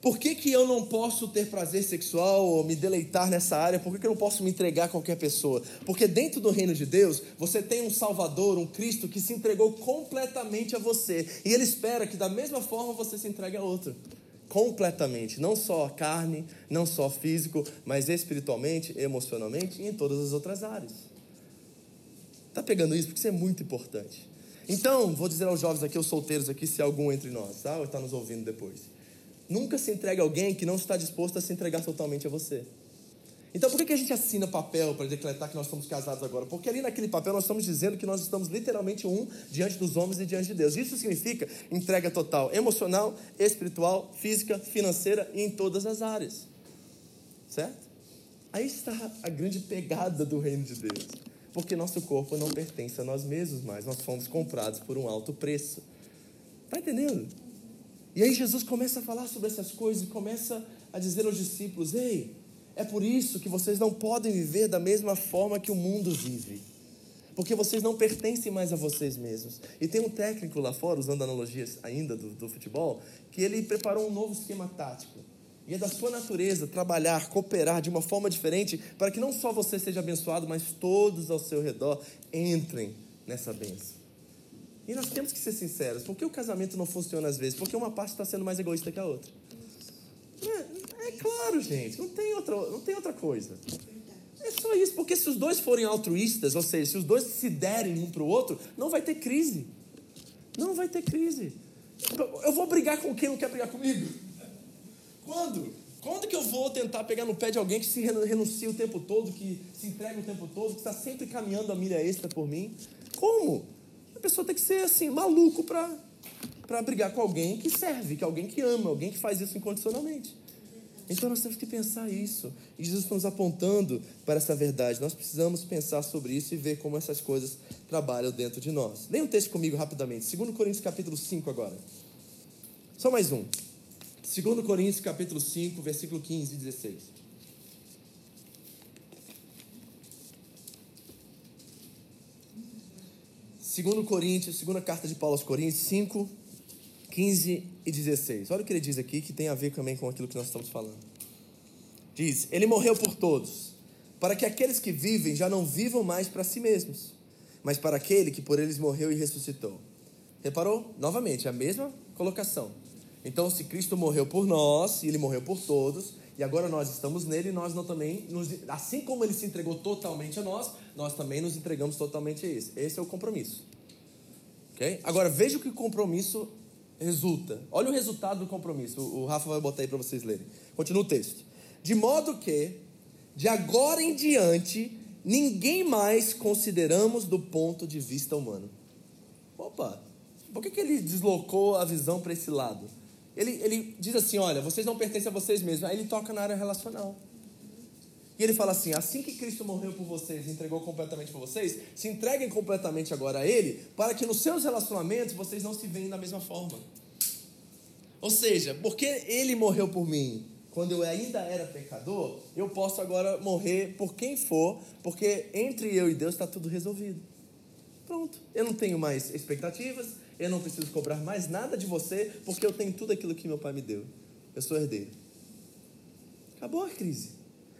Por que, que eu não posso ter prazer sexual ou me deleitar nessa área? Por que, que eu não posso me entregar a qualquer pessoa? Porque dentro do reino de Deus, você tem um Salvador, um Cristo que se entregou completamente a você. E Ele espera que da mesma forma você se entregue a outro. Completamente. Não só carne, não só físico, mas espiritualmente, emocionalmente e em todas as outras áreas. Está pegando isso? Porque isso é muito importante. Então, vou dizer aos jovens aqui, aos solteiros aqui, se algum entre nós, tá? Ou está nos ouvindo depois. Nunca se entregue a alguém que não está disposto a se entregar totalmente a você. Então, por que a gente assina papel para decretar que nós somos casados agora? Porque ali naquele papel nós estamos dizendo que nós estamos literalmente um diante dos homens e diante de Deus. Isso significa entrega total, emocional, espiritual, física, financeira e em todas as áreas. Certo? Aí está a grande pegada do reino de Deus. Porque nosso corpo não pertence a nós mesmos mais, nós fomos comprados por um alto preço. Está entendendo? E aí Jesus começa a falar sobre essas coisas e começa a dizer aos discípulos: Ei, é por isso que vocês não podem viver da mesma forma que o mundo vive. Porque vocês não pertencem mais a vocês mesmos. E tem um técnico lá fora, usando analogias ainda do, do futebol, que ele preparou um novo esquema tático. E é da sua natureza trabalhar, cooperar de uma forma diferente para que não só você seja abençoado, mas todos ao seu redor entrem nessa bênção. E nós temos que ser sinceros. Por que o casamento não funciona às vezes? Porque uma parte está sendo mais egoísta que a outra. É, é claro, gente. Não tem, outra, não tem outra coisa. É só isso. Porque se os dois forem altruístas, ou seja, se os dois se derem um para o outro, não vai ter crise. Não vai ter crise. Eu vou brigar com quem não quer brigar comigo? Quando? Quando que eu vou tentar pegar no pé de alguém que se renuncia o tempo todo, que se entrega o tempo todo, que está sempre caminhando a milha extra por mim? Como? pessoa tem que ser assim, maluco para brigar com alguém que serve, que alguém que ama, alguém que faz isso incondicionalmente. Então nós temos que pensar isso. E Jesus está nos apontando para essa verdade. Nós precisamos pensar sobre isso e ver como essas coisas trabalham dentro de nós. Leia um texto comigo rapidamente. 2 Coríntios capítulo 5 agora. Só mais um. 2 Coríntios capítulo 5, versículo 15 e 16. 2 Coríntios, segunda carta de Paulo aos Coríntios, 5, 15 e 16. Olha o que ele diz aqui, que tem a ver também com aquilo que nós estamos falando. Diz: Ele morreu por todos, para que aqueles que vivem já não vivam mais para si mesmos, mas para aquele que por eles morreu e ressuscitou. Reparou? Novamente, a mesma colocação. Então, se Cristo morreu por nós, e ele morreu por todos, e agora nós estamos nele, nós não também, nos, assim como ele se entregou totalmente a nós, nós também nos entregamos totalmente a ele. Esse é o compromisso. Ok? Agora veja o que o compromisso resulta. Olha o resultado do compromisso. O, o Rafa vai botar aí para vocês lerem. Continua o texto. De modo que, de agora em diante, ninguém mais consideramos do ponto de vista humano. Opa! Por que, que ele deslocou a visão para esse lado? Ele, ele diz assim: olha, vocês não pertencem a vocês mesmos. Aí ele toca na área relacional. E ele fala assim: assim que Cristo morreu por vocês, entregou completamente por vocês, se entreguem completamente agora a Ele, para que nos seus relacionamentos vocês não se veem da mesma forma. Ou seja, porque Ele morreu por mim quando eu ainda era pecador, eu posso agora morrer por quem for, porque entre eu e Deus está tudo resolvido. Pronto. Eu não tenho mais expectativas, eu não preciso cobrar mais nada de você, porque eu tenho tudo aquilo que meu pai me deu. Eu sou herdeiro. Acabou a crise.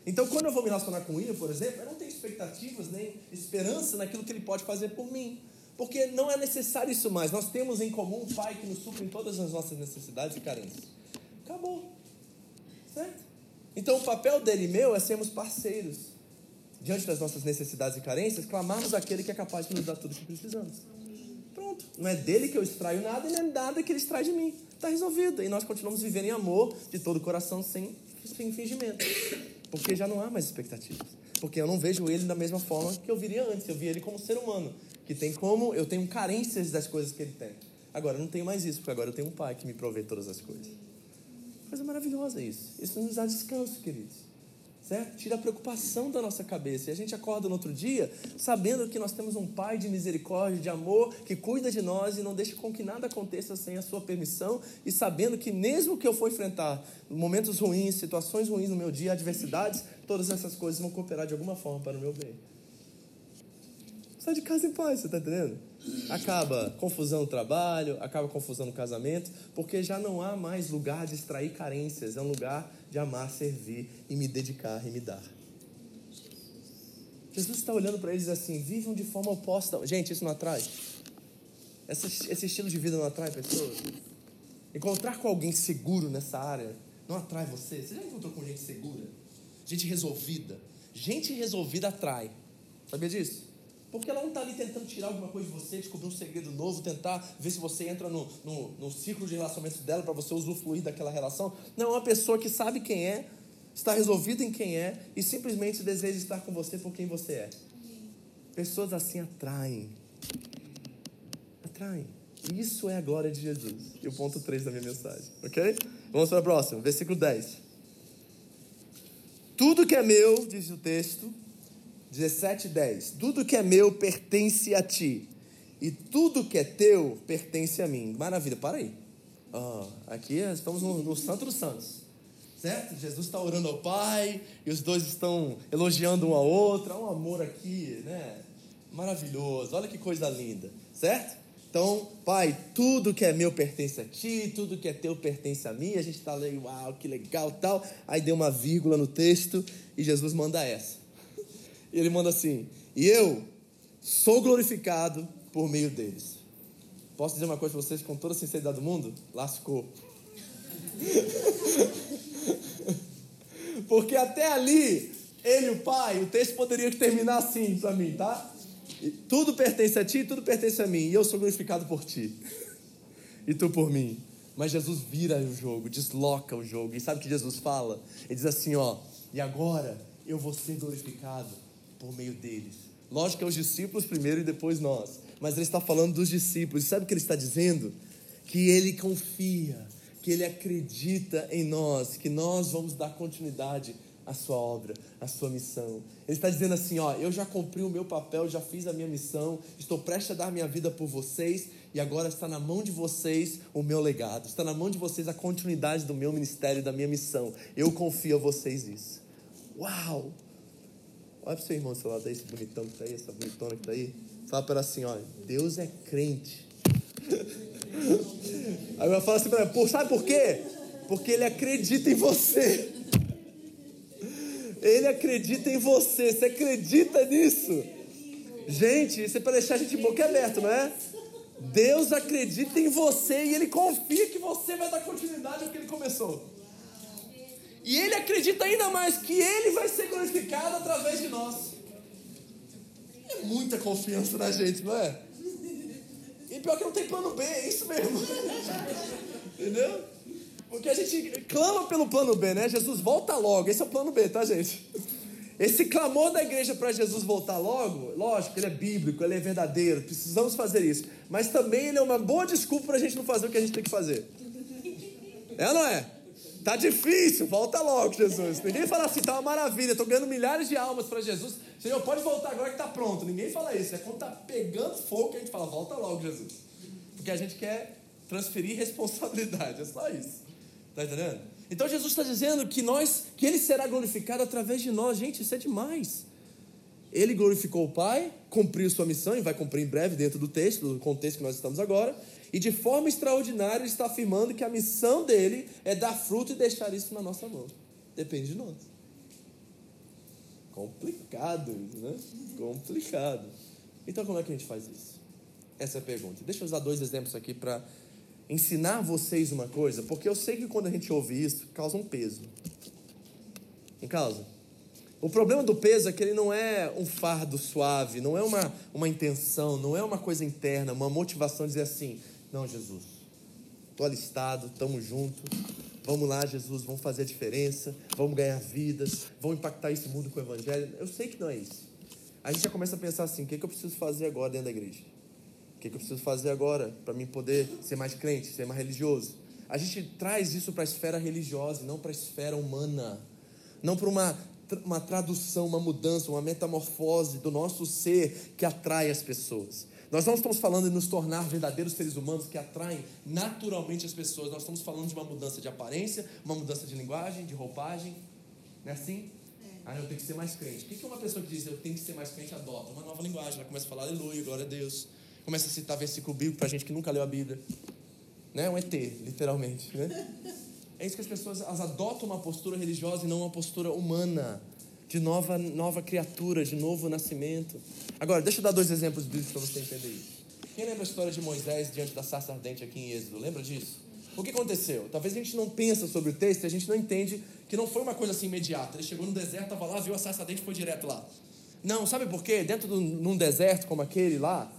Então, quando eu vou me relacionar com William, por exemplo, eu não tenho expectativas nem esperança naquilo que ele pode fazer por mim. Porque não é necessário isso mais. Nós temos em comum um pai que nos supre em todas as nossas necessidades e carências. Acabou. Certo? Então, o papel dele e meu é sermos parceiros. Diante das nossas necessidades e carências, clamarmos aquele que é capaz de nos dar tudo o que precisamos. Pronto. Não é dele que eu extraio nada e não é nada que ele extrai de mim. Está resolvido. E nós continuamos vivendo em amor de todo o coração, sem, sem fingimento. Porque já não há mais expectativas. Porque eu não vejo ele da mesma forma que eu viria antes. Eu via ele como ser humano. Que tem como. Eu tenho carências das coisas que ele tem. Agora eu não tenho mais isso, porque agora eu tenho um pai que me provê todas as coisas. Coisa maravilhosa isso. Isso nos dá descanso, queridos. Certo? Tira a preocupação da nossa cabeça. E a gente acorda no outro dia sabendo que nós temos um Pai de misericórdia, de amor, que cuida de nós e não deixa com que nada aconteça sem a sua permissão. E sabendo que, mesmo que eu for enfrentar momentos ruins, situações ruins no meu dia, adversidades, todas essas coisas vão cooperar de alguma forma para o meu bem. Sai de casa em paz, você está entendendo? Acaba confusão no trabalho, acaba confusão no casamento, porque já não há mais lugar de extrair carências, é um lugar de amar, servir e me dedicar e me dar. Jesus está olhando para eles assim: vivam de forma oposta. Gente, isso não atrai? Esse, esse estilo de vida não atrai pessoas? Encontrar com alguém seguro nessa área não atrai você? Você já encontrou com gente segura? Gente resolvida? Gente resolvida atrai. Sabia disso? Porque ela não está ali tentando tirar alguma coisa de você, descobrir um segredo novo, tentar ver se você entra no, no, no ciclo de relacionamento dela para você usufruir daquela relação. Não, é uma pessoa que sabe quem é, está resolvida em quem é e simplesmente deseja estar com você por quem você é. Pessoas assim atraem. Atraem. Isso é a glória de Jesus. E o ponto 3 da minha mensagem, ok? Vamos para a próxima, versículo 10. Tudo que é meu, diz o texto, 17, 10. Tudo que é meu pertence a ti, e tudo que é teu pertence a mim. Maravilha, para aí. Oh, aqui estamos no, no Santo dos Santos. Certo? Jesus está orando ao Pai, e os dois estão elogiando um ao outro. Há um amor aqui, né? Maravilhoso. Olha que coisa linda. Certo? Então, Pai, tudo que é meu pertence a ti, tudo que é teu pertence a mim. A gente está lendo, uau, que legal, tal. Aí deu uma vírgula no texto e Jesus manda essa. E ele manda assim: E eu sou glorificado por meio deles. Posso dizer uma coisa para vocês com toda a sinceridade do mundo? Lascou. Porque até ali, ele o pai, o texto poderia terminar assim para mim, tá? Tudo pertence a ti, tudo pertence a mim, e eu sou glorificado por ti. E tu por mim. Mas Jesus vira o jogo, desloca o jogo. E sabe o que Jesus fala? Ele diz assim: ó, e agora eu vou ser glorificado por meio deles. Lógico que é os discípulos primeiro e depois nós. Mas ele está falando dos discípulos. Sabe o que ele está dizendo? Que ele confia, que ele acredita em nós, que nós vamos dar continuidade à sua obra, à sua missão. Ele está dizendo assim: ó, eu já cumpri o meu papel, já fiz a minha missão, estou prestes a dar minha vida por vocês e agora está na mão de vocês o meu legado, está na mão de vocês a continuidade do meu ministério, da minha missão. Eu confio a vocês isso. Uau! Olha para o seu irmão do seu lado aí, esse bonitão que está aí, essa bonitona que está aí. Fala para ela assim: olha, Deus é crente. Aí ela fala assim para ela: sabe por quê? Porque ele acredita em você. Ele acredita em você. Você acredita nisso? Gente, isso é para deixar a gente boca aberta, não é? Deus acredita em você e ele confia que você vai dar continuidade ao que ele começou. E ele acredita ainda mais que ele vai ser glorificado através de nós. É muita confiança na gente, não é? E pior que não tem plano B, é isso mesmo. Entendeu? Porque a gente clama pelo plano B, né? Jesus volta logo. Esse é o plano B, tá, gente? Esse clamor da igreja para Jesus voltar logo, lógico, ele é bíblico, ele é verdadeiro, precisamos fazer isso. Mas também ele é uma boa desculpa para a gente não fazer o que a gente tem que fazer. É ou não é? Tá difícil, volta logo, Jesus. Ninguém fala assim, tá uma maravilha, estou ganhando milhares de almas para Jesus. Senhor, pode voltar agora que está pronto. Ninguém fala isso. É quando está pegando fogo que a gente fala, volta logo, Jesus. Porque a gente quer transferir responsabilidade, é só isso. Tá entendendo? Então Jesus está dizendo que nós, que Ele será glorificado através de nós. Gente, isso é demais. Ele glorificou o Pai, cumpriu sua missão e vai cumprir em breve dentro do texto, do contexto que nós estamos agora. E de forma extraordinária ele está afirmando que a missão dele é dar fruto e deixar isso na nossa mão. Depende de nós. Complicado, né? Complicado. Então como é que a gente faz isso? Essa é a pergunta. Deixa eu usar dois exemplos aqui para ensinar vocês uma coisa, porque eu sei que quando a gente ouve isso, causa um peso. Em causa? O problema do peso é que ele não é um fardo suave, não é uma, uma intenção, não é uma coisa interna, uma motivação de dizer assim: não, Jesus, estou alistado, estamos juntos. Vamos lá, Jesus, vamos fazer a diferença, vamos ganhar vidas, vamos impactar esse mundo com o Evangelho. Eu sei que não é isso. A gente já começa a pensar assim: o que, é que eu preciso fazer agora dentro da igreja? O que, é que eu preciso fazer agora para mim poder ser mais crente, ser mais religioso? A gente traz isso para a esfera religiosa não para a esfera humana. Não para uma uma tradução, uma mudança, uma metamorfose do nosso ser que atrai as pessoas. Nós não estamos falando de nos tornar verdadeiros seres humanos que atraem naturalmente as pessoas. Nós estamos falando de uma mudança de aparência, uma mudança de linguagem, de roupagem. Não é assim? Ah, eu tenho que ser mais crente. O que uma pessoa que diz eu tenho que ser mais crente adota? Uma nova linguagem. Ela começa a falar aleluia, glória a Deus. Começa a citar versículo bíblico para gente que nunca leu a Bíblia. Né? Um ET, literalmente. Né? É isso que as pessoas elas adotam uma postura religiosa e não uma postura humana, de nova, nova criatura, de novo nascimento. Agora, deixa eu dar dois exemplos bíblicos para você entender isso. Quem lembra a história de Moisés diante da sarça ardente aqui em Êxodo? Lembra disso? O que aconteceu? Talvez a gente não pensa sobre o texto a gente não entende que não foi uma coisa assim imediata. Ele chegou no deserto, estava lá, viu a sarça ardente e foi direto lá. Não, sabe por quê? Dentro de um deserto como aquele lá,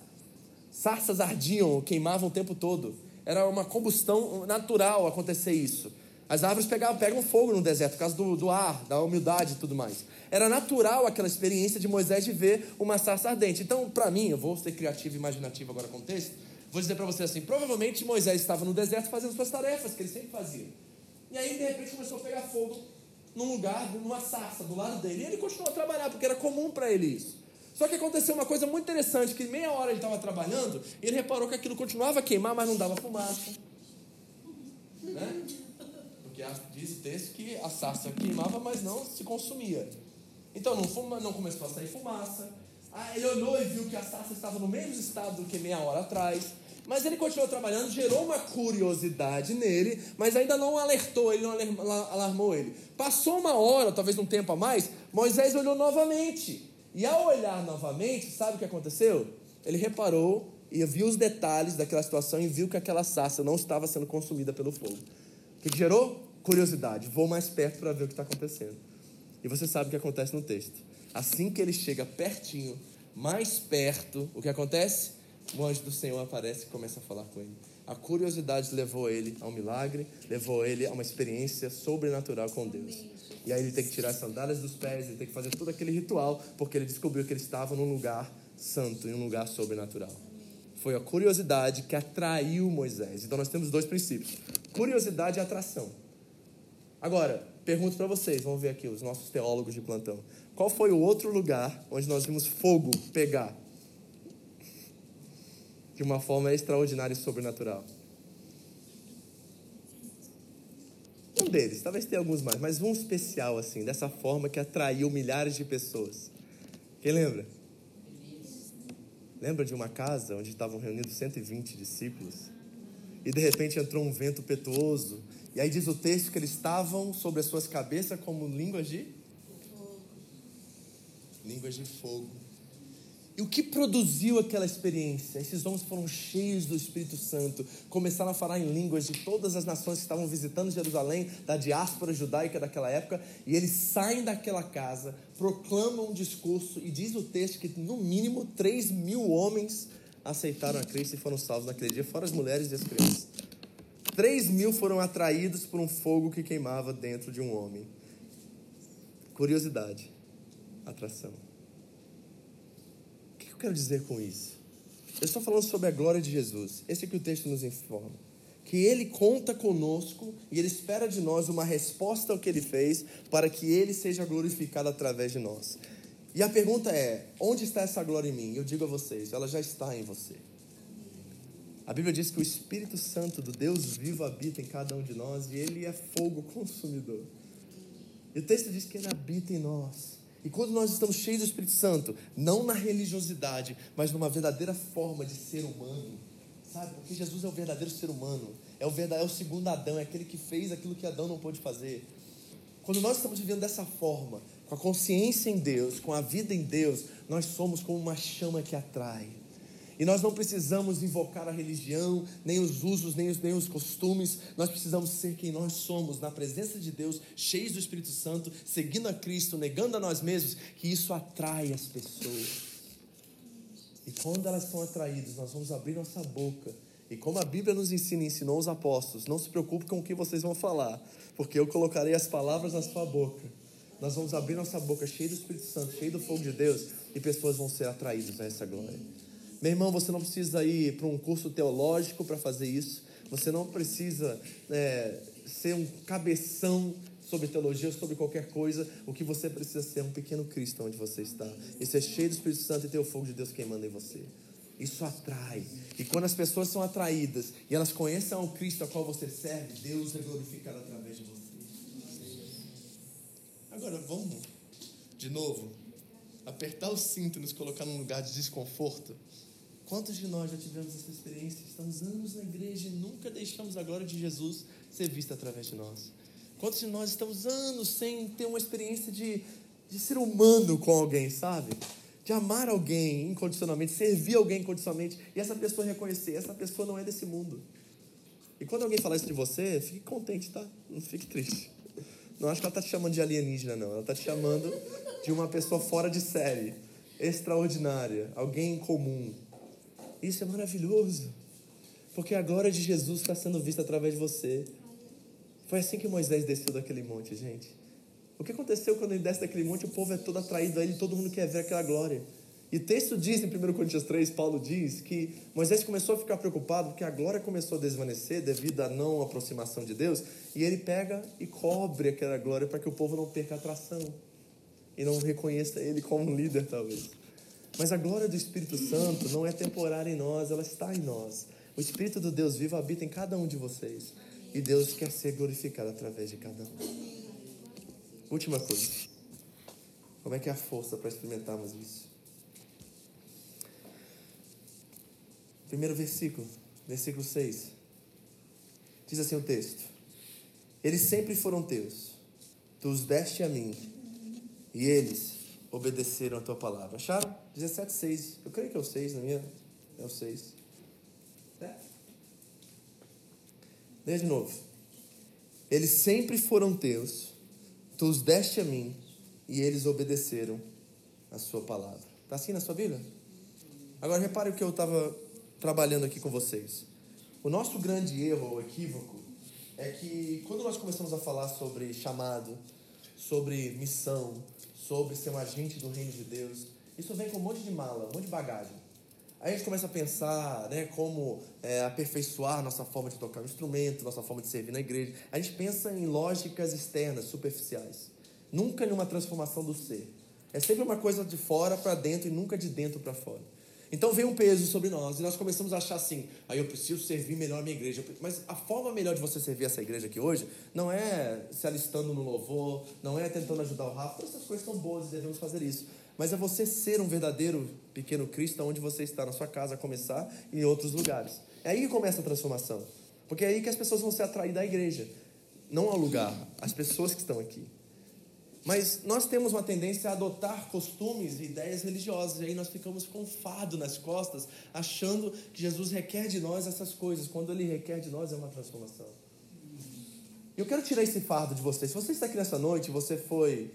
sarças ardiam, queimavam o tempo todo. Era uma combustão natural acontecer isso. As árvores pegavam, pegam fogo no deserto por causa do, do ar, da umidade e tudo mais. Era natural aquela experiência de Moisés de ver uma sarça ardente. Então, para mim, eu vou ser criativo e imaginativo agora com o texto, vou dizer para você assim: provavelmente Moisés estava no deserto fazendo suas tarefas, que ele sempre fazia. E aí, de repente, começou a pegar fogo num lugar, numa sarça do lado dele. E ele continuou a trabalhar, porque era comum para ele isso. Só que aconteceu uma coisa muito interessante, que meia hora ele estava trabalhando, e ele reparou que aquilo continuava a queimar, mas não dava fumaça. Né? Porque diz o texto que a sarça queimava, mas não se consumia. Então não, fuma, não começou a sair fumaça. Ah, ele olhou e viu que a sarça estava no mesmo estado do que meia hora atrás. Mas ele continuou trabalhando, gerou uma curiosidade nele, mas ainda não alertou ele, não alarmou ele. Passou uma hora, talvez um tempo a mais, Moisés olhou novamente. E ao olhar novamente, sabe o que aconteceu? Ele reparou e viu os detalhes daquela situação e viu que aquela sarça não estava sendo consumida pelo fogo. O que gerou? Curiosidade. Vou mais perto para ver o que está acontecendo. E você sabe o que acontece no texto. Assim que ele chega pertinho, mais perto, o que acontece? O anjo do Senhor aparece e começa a falar com ele. A curiosidade levou ele a um milagre, levou ele a uma experiência sobrenatural com Deus. E aí ele tem que tirar as sandálias dos pés, ele tem que fazer todo aquele ritual, porque ele descobriu que ele estava num lugar santo, em um lugar sobrenatural. Foi a curiosidade que atraiu Moisés. Então nós temos dois princípios: curiosidade e atração. Agora, pergunto para vocês, vamos ver aqui os nossos teólogos de plantão. Qual foi o outro lugar onde nós vimos fogo pegar? De uma forma extraordinária e sobrenatural. Um deles, talvez tenha alguns mais, mas um especial assim, dessa forma que atraiu milhares de pessoas. Quem lembra? Lembra de uma casa onde estavam reunidos 120 discípulos? E de repente entrou um vento petuoso e aí diz o texto que eles estavam sobre as suas cabeças como línguas de fogo. Línguas de fogo. E o que produziu aquela experiência? Esses homens foram cheios do Espírito Santo, começaram a falar em línguas de todas as nações que estavam visitando Jerusalém, da diáspora judaica daquela época, e eles saem daquela casa, proclamam um discurso, e diz o texto que no mínimo 3 mil homens aceitaram a Cristo e foram salvos naquele dia, fora as mulheres e as crianças. Três mil foram atraídos por um fogo que queimava dentro de um homem. Curiosidade, atração. O que eu quero dizer com isso? Eu estou falando sobre a glória de Jesus. Esse é que o texto nos informa. Que Ele conta conosco e Ele espera de nós uma resposta ao que Ele fez para que Ele seja glorificado através de nós. E a pergunta é: onde está essa glória em mim? Eu digo a vocês, ela já está em você. A Bíblia diz que o Espírito Santo do Deus vivo habita em cada um de nós e ele é fogo consumidor. E o texto diz que ele habita em nós. E quando nós estamos cheios do Espírito Santo, não na religiosidade, mas numa verdadeira forma de ser humano, sabe? Porque Jesus é o verdadeiro ser humano, é o verdadeiro, é o segundo Adão, é aquele que fez aquilo que Adão não pôde fazer. Quando nós estamos vivendo dessa forma, com a consciência em Deus, com a vida em Deus, nós somos como uma chama que atrai. E nós não precisamos invocar a religião, nem os usos, nem os, nem os costumes. Nós precisamos ser quem nós somos, na presença de Deus, cheios do Espírito Santo, seguindo a Cristo, negando a nós mesmos, que isso atrai as pessoas. E quando elas são atraídas, nós vamos abrir nossa boca. E como a Bíblia nos ensina ensinou os apóstolos, não se preocupe com o que vocês vão falar, porque eu colocarei as palavras na sua boca. Nós vamos abrir nossa boca cheia do Espírito Santo, cheia do fogo de Deus, e pessoas vão ser atraídas a essa glória. Meu irmão, você não precisa ir para um curso teológico para fazer isso. Você não precisa é, ser um cabeção sobre teologia ou sobre qualquer coisa. O que você precisa ser é um pequeno Cristo onde você está. E ser cheio do Espírito Santo e ter o fogo de Deus queimando em você. Isso atrai. E quando as pessoas são atraídas e elas conhecem o Cristo a qual você serve, Deus é glorificado através de você. Agora vamos, de novo, apertar o cinto e nos colocar num lugar de desconforto. Quantos de nós já tivemos essa experiência? Estamos anos na igreja e nunca deixamos a glória de Jesus ser vista através de nós. Quantos de nós estamos anos sem ter uma experiência de, de ser humano com alguém, sabe? De amar alguém incondicionalmente, servir alguém incondicionalmente e essa pessoa reconhecer, essa pessoa não é desse mundo. E quando alguém falar isso de você, fique contente, tá? Não fique triste. Não acho que ela está te chamando de alienígena, não. Ela está te chamando de uma pessoa fora de série, extraordinária, alguém comum. Isso é maravilhoso, porque a glória de Jesus está sendo vista através de você. Foi assim que Moisés desceu daquele monte, gente. O que aconteceu quando ele desce daquele monte? O povo é todo atraído a ele, todo mundo quer ver aquela glória. E texto diz, em 1 Coríntios 3, Paulo diz que Moisés começou a ficar preocupado porque a glória começou a desvanecer devido à não aproximação de Deus. E ele pega e cobre aquela glória para que o povo não perca a atração e não reconheça ele como um líder, talvez. Mas a glória do Espírito Santo não é temporária em nós, ela está em nós. O Espírito do Deus vivo habita em cada um de vocês. E Deus quer ser glorificado através de cada um. Última coisa. Como é que é a força para experimentarmos isso? Primeiro versículo, versículo 6. Diz assim o texto: Eles sempre foram teus, tu os deste a mim, e eles obedeceram a tua palavra. Acharam? 17, 6. Eu creio que é o 6 na minha. É o 6. É. Leia de novo. Eles sempre foram teus, tu os deste a mim, e eles obedeceram a sua palavra. Está assim na sua Bíblia? Agora repare o que eu estava trabalhando aqui com vocês. O nosso grande erro ou equívoco é que quando nós começamos a falar sobre chamado, sobre missão, sobre ser um agente do reino de Deus, isso vem com um monte de mala, um monte de bagagem. Aí a gente começa a pensar né, como é, aperfeiçoar nossa forma de tocar um instrumento, nossa forma de servir na igreja. A gente pensa em lógicas externas, superficiais. Nunca em uma transformação do ser. É sempre uma coisa de fora para dentro e nunca de dentro para fora. Então vem um peso sobre nós e nós começamos a achar assim: aí ah, eu preciso servir melhor a minha igreja. Mas a forma melhor de você servir essa igreja aqui hoje não é se alistando no louvor, não é tentando ajudar o Rafa. Todas essas coisas são boas e devemos fazer isso. Mas é você ser um verdadeiro pequeno Cristo onde você está, na sua casa, a começar e em outros lugares. É aí que começa a transformação. Porque é aí que as pessoas vão ser atraídas à igreja, não ao lugar, as pessoas que estão aqui. Mas nós temos uma tendência a adotar costumes e ideias religiosas, e aí nós ficamos com fado nas costas, achando que Jesus requer de nós essas coisas, quando Ele requer de nós é uma transformação. Eu quero tirar esse fardo de você. Se você está aqui nessa noite, você foi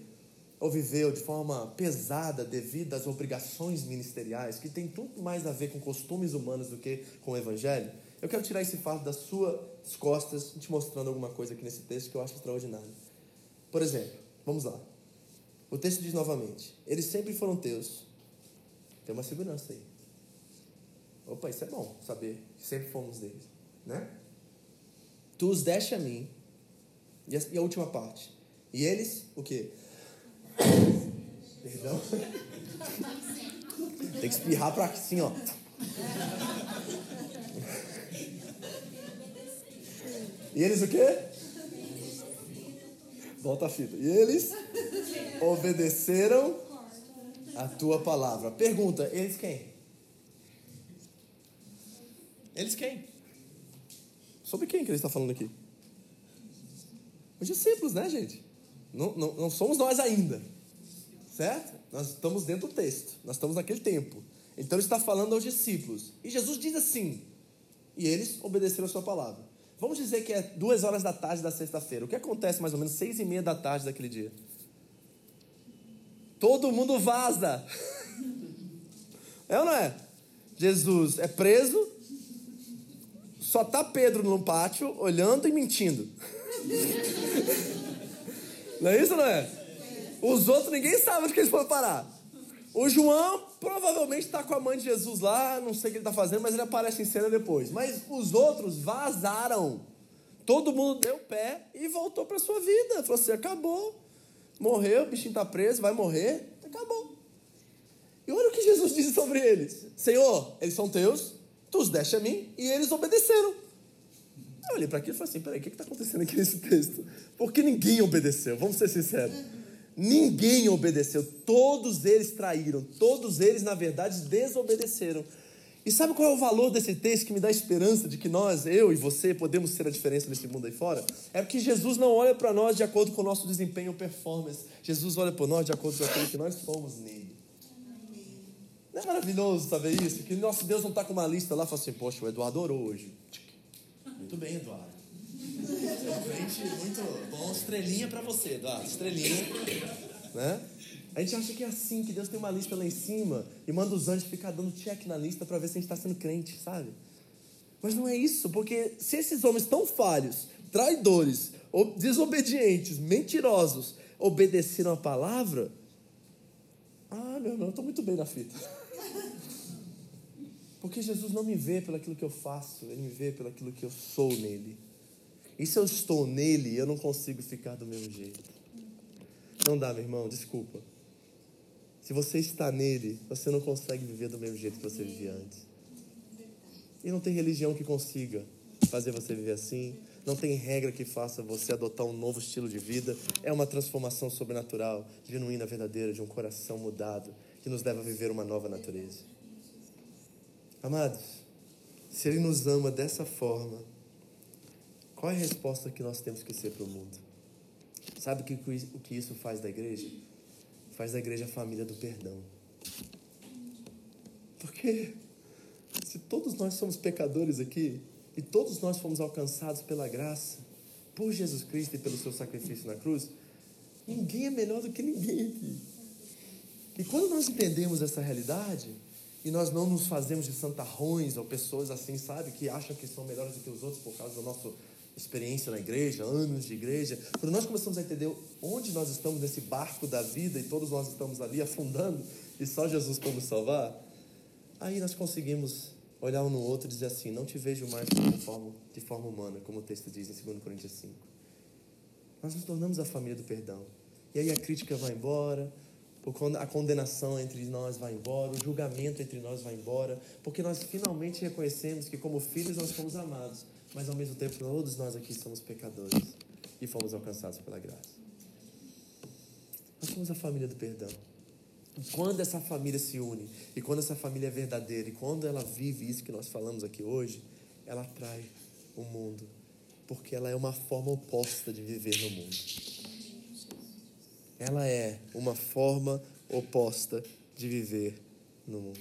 ou viveu de forma pesada devido às obrigações ministeriais, que tem tudo mais a ver com costumes humanos do que com o Evangelho, eu quero tirar esse fardo das suas costas, te mostrando alguma coisa aqui nesse texto que eu acho extraordinário. Por exemplo, Vamos lá. O texto diz novamente: Eles sempre foram teus. Tem uma segurança aí. Opa, isso é bom saber que sempre fomos deles. Né? Tu os deste a mim. E a, última parte. E eles, o quê? Perdão? Tem que espirrar para assim, ó. E eles o quê? Volta a fita. E eles obedeceram a tua palavra. Pergunta: eles quem? Eles quem? Sobre quem que ele está falando aqui? Os discípulos, né, gente? Não, não, não somos nós ainda. Certo? Nós estamos dentro do texto. Nós estamos naquele tempo. Então ele está falando aos discípulos. E Jesus diz assim: e eles obedeceram a sua palavra. Vamos dizer que é duas horas da tarde da sexta-feira. O que acontece mais ou menos seis e meia da tarde daquele dia? Todo mundo vaza. É ou não é? Jesus é preso, só tá Pedro no pátio olhando e mentindo. Não é isso, não é? Os outros ninguém sabe onde que eles foram parar. O João provavelmente está com a mãe de Jesus lá, não sei o que ele está fazendo, mas ele aparece em cena depois. Mas os outros vazaram. todo mundo deu pé e voltou para sua vida. Falou assim: acabou. Morreu, o bichinho está preso, vai morrer, acabou. E olha o que Jesus disse sobre eles: Senhor, eles são teus, tu os deste a mim, e eles obedeceram. Eu olhei para aquilo e falei assim: peraí, o que está acontecendo aqui nesse texto? Porque ninguém obedeceu, vamos ser sinceros. Ninguém obedeceu, todos eles traíram, todos eles, na verdade, desobedeceram. E sabe qual é o valor desse texto que me dá esperança de que nós, eu e você, podemos ser a diferença nesse mundo aí fora? É porque Jesus não olha para nós de acordo com o nosso desempenho ou performance. Jesus olha para nós de acordo com aquilo que nós somos nele. Não é maravilhoso saber isso? Que nosso Deus não está com uma lista lá e fala assim, poxa, o Eduardo orou hoje. Muito bem, Eduardo. Gente, muito bom. Estrelinha para você, Eduardo. Estrelinha. Né? A gente acha que é assim, que Deus tem uma lista lá em cima e manda os anjos ficar dando check na lista para ver se a gente está sendo crente, sabe? Mas não é isso, porque se esses homens tão falhos, traidores, desobedientes, mentirosos, obedeceram a palavra, ah, meu irmão, eu estou muito bem na fita. Porque Jesus não me vê pelo aquilo que eu faço, Ele me vê pelo aquilo que eu sou nele. E se eu estou nele, eu não consigo ficar do mesmo jeito. Não dá, meu irmão, desculpa. Se você está nele, você não consegue viver do mesmo jeito que você vivia antes. E não tem religião que consiga fazer você viver assim. Não tem regra que faça você adotar um novo estilo de vida. É uma transformação sobrenatural, genuína, verdadeira, de um coração mudado, que nos leva a viver uma nova natureza. Amados, se Ele nos ama dessa forma, qual é a resposta que nós temos que ser para o mundo? Sabe o que, o que isso faz da igreja? Faz da igreja a família do perdão. Porque se todos nós somos pecadores aqui, e todos nós fomos alcançados pela graça, por Jesus Cristo e pelo seu sacrifício na cruz, ninguém é melhor do que ninguém aqui. E quando nós entendemos essa realidade, e nós não nos fazemos de santarrões ou pessoas assim, sabe, que acham que são melhores do que os outros por causa da nossa experiência na igreja, anos de igreja. Quando nós começamos a entender onde nós estamos nesse barco da vida e todos nós estamos ali afundando e só Jesus pode nos salvar, aí nós conseguimos olhar um no outro e dizer assim: Não te vejo mais de forma, de forma humana, como o texto diz em 2 Coríntios 5. Nós nos tornamos a família do perdão. E aí a crítica vai embora, a condenação entre nós vai embora, o julgamento entre nós vai embora, porque nós finalmente reconhecemos que, como filhos, nós fomos amados, mas ao mesmo tempo todos nós aqui somos pecadores e fomos alcançados pela graça. Nós somos a família do perdão. Quando essa família se une, e quando essa família é verdadeira, e quando ela vive isso que nós falamos aqui hoje, ela atrai o mundo, porque ela é uma forma oposta de viver no mundo ela é uma forma oposta de viver no mundo.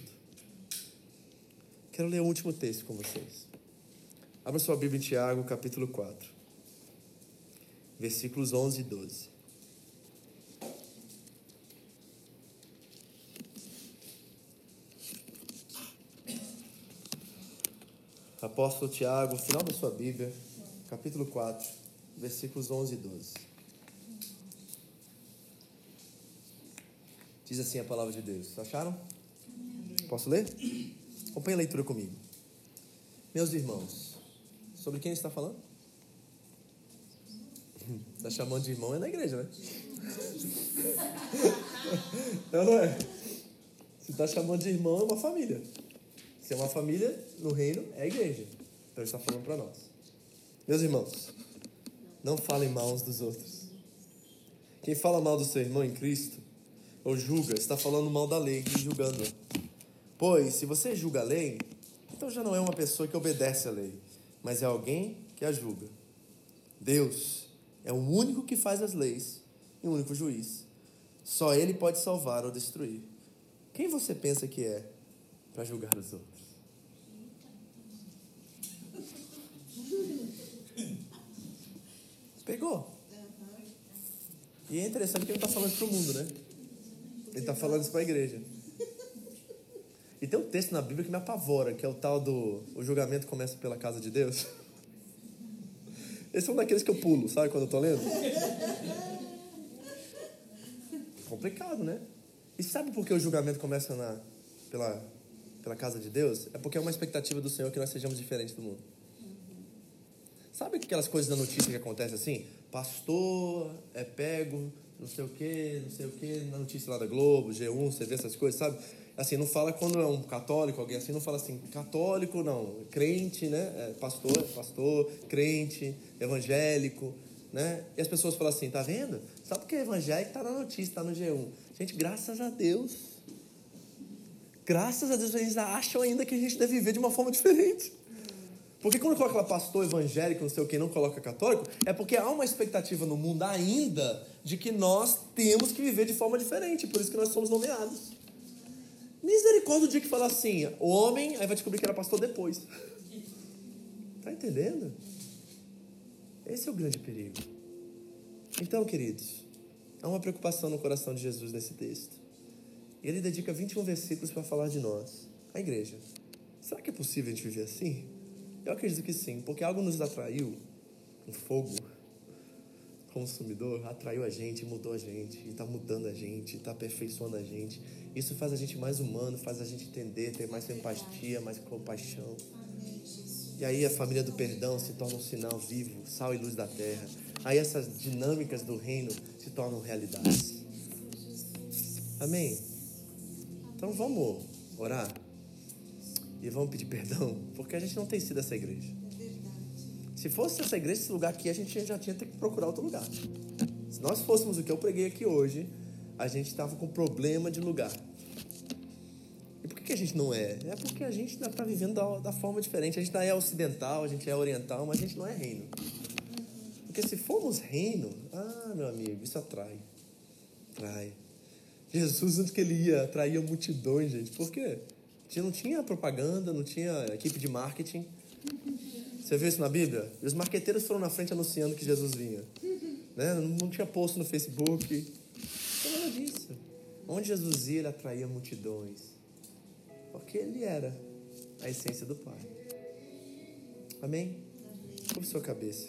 Quero ler o último texto com vocês. Abra sua Bíblia em Tiago, capítulo 4, versículos 11 e 12. Apóstolo Tiago, final da sua Bíblia, capítulo 4, versículos 11 e 12. Diz assim a palavra de Deus. Acharam? Posso ler? Acompanhe a leitura comigo. Meus irmãos, sobre quem está falando? Está chamando de irmão é na igreja, né? Não é? Se está chamando de irmão, é uma família. Se é uma família no reino, é a igreja. Então ele está falando para nós. Meus irmãos, não falem mal uns dos outros. Quem fala mal do seu irmão em Cristo ou julga, está falando mal da lei e julgando. Pois, se você julga a lei, então já não é uma pessoa que obedece à lei, mas é alguém que a julga. Deus é o único que faz as leis e o único juiz. Só Ele pode salvar ou destruir. Quem você pensa que é para julgar os outros? Pegou? E é interessante que ele está falando para o mundo, né? Ele está falando isso para a igreja. E tem um texto na Bíblia que me apavora, que é o tal do o julgamento começa pela casa de Deus. Esse é um daqueles que eu pulo, sabe quando eu estou lendo? Complicado, né? E sabe por que o julgamento começa na, pela, pela casa de Deus? É porque é uma expectativa do Senhor que nós sejamos diferentes do mundo. Sabe aquelas coisas da notícia que acontecem assim? Pastor é pego, não sei o quê, não sei o quê, na notícia lá da Globo, G1, você vê essas coisas, sabe? Assim, não fala quando é um católico, alguém assim, não fala assim, católico não, crente, né? É, pastor, pastor, crente, evangélico, né? E as pessoas falam assim, tá vendo? Só porque é evangélico tá na notícia, tá no G1. Gente, graças a Deus. Graças a Deus eles acham ainda que a gente deve viver de uma forma diferente. Porque quando coloca lá pastor evangélico, não sei o que, não coloca católico, é porque há uma expectativa no mundo ainda de que nós temos que viver de forma diferente. Por isso que nós somos nomeados. Misericórdia o dia que fala assim, o homem, aí vai descobrir que era pastor depois. Tá entendendo? Esse é o grande perigo. Então, queridos, há uma preocupação no coração de Jesus nesse texto. Ele dedica 21 versículos para falar de nós, a igreja. Será que é possível a gente viver assim? Eu acredito que sim, porque algo nos atraiu, um fogo consumidor, atraiu a gente, mudou a gente, está mudando a gente, está aperfeiçoando a gente. Isso faz a gente mais humano, faz a gente entender, ter mais empatia, mais compaixão. E aí a família do perdão se torna um sinal vivo, sal e luz da terra. Aí essas dinâmicas do reino se tornam realidades. Amém? Então vamos orar e vamos pedir perdão, porque a gente não tem sido essa igreja. Se fosse essa igreja, esse lugar aqui, a gente já tinha que procurar outro lugar. Se nós fôssemos o que eu preguei aqui hoje, a gente estava com problema de lugar. E por que, que a gente não é? É porque a gente ainda está vivendo da, da, forma diferente. A gente não é ocidental, a gente é oriental, mas a gente não é reino. Porque se formos reino, ah, meu amigo, isso atrai. Atrai. Jesus, antes que ele ia, atraía multidões, gente. Por quê? Não tinha propaganda, não tinha equipe de marketing. Você viu isso na Bíblia? E os marqueteiros foram na frente anunciando que Jesus vinha. Né? Não tinha posto no Facebook. Não nada disso. Onde Jesus ia, ele atraía multidões. Porque ele era a essência do Pai. Amém? Curva sua cabeça.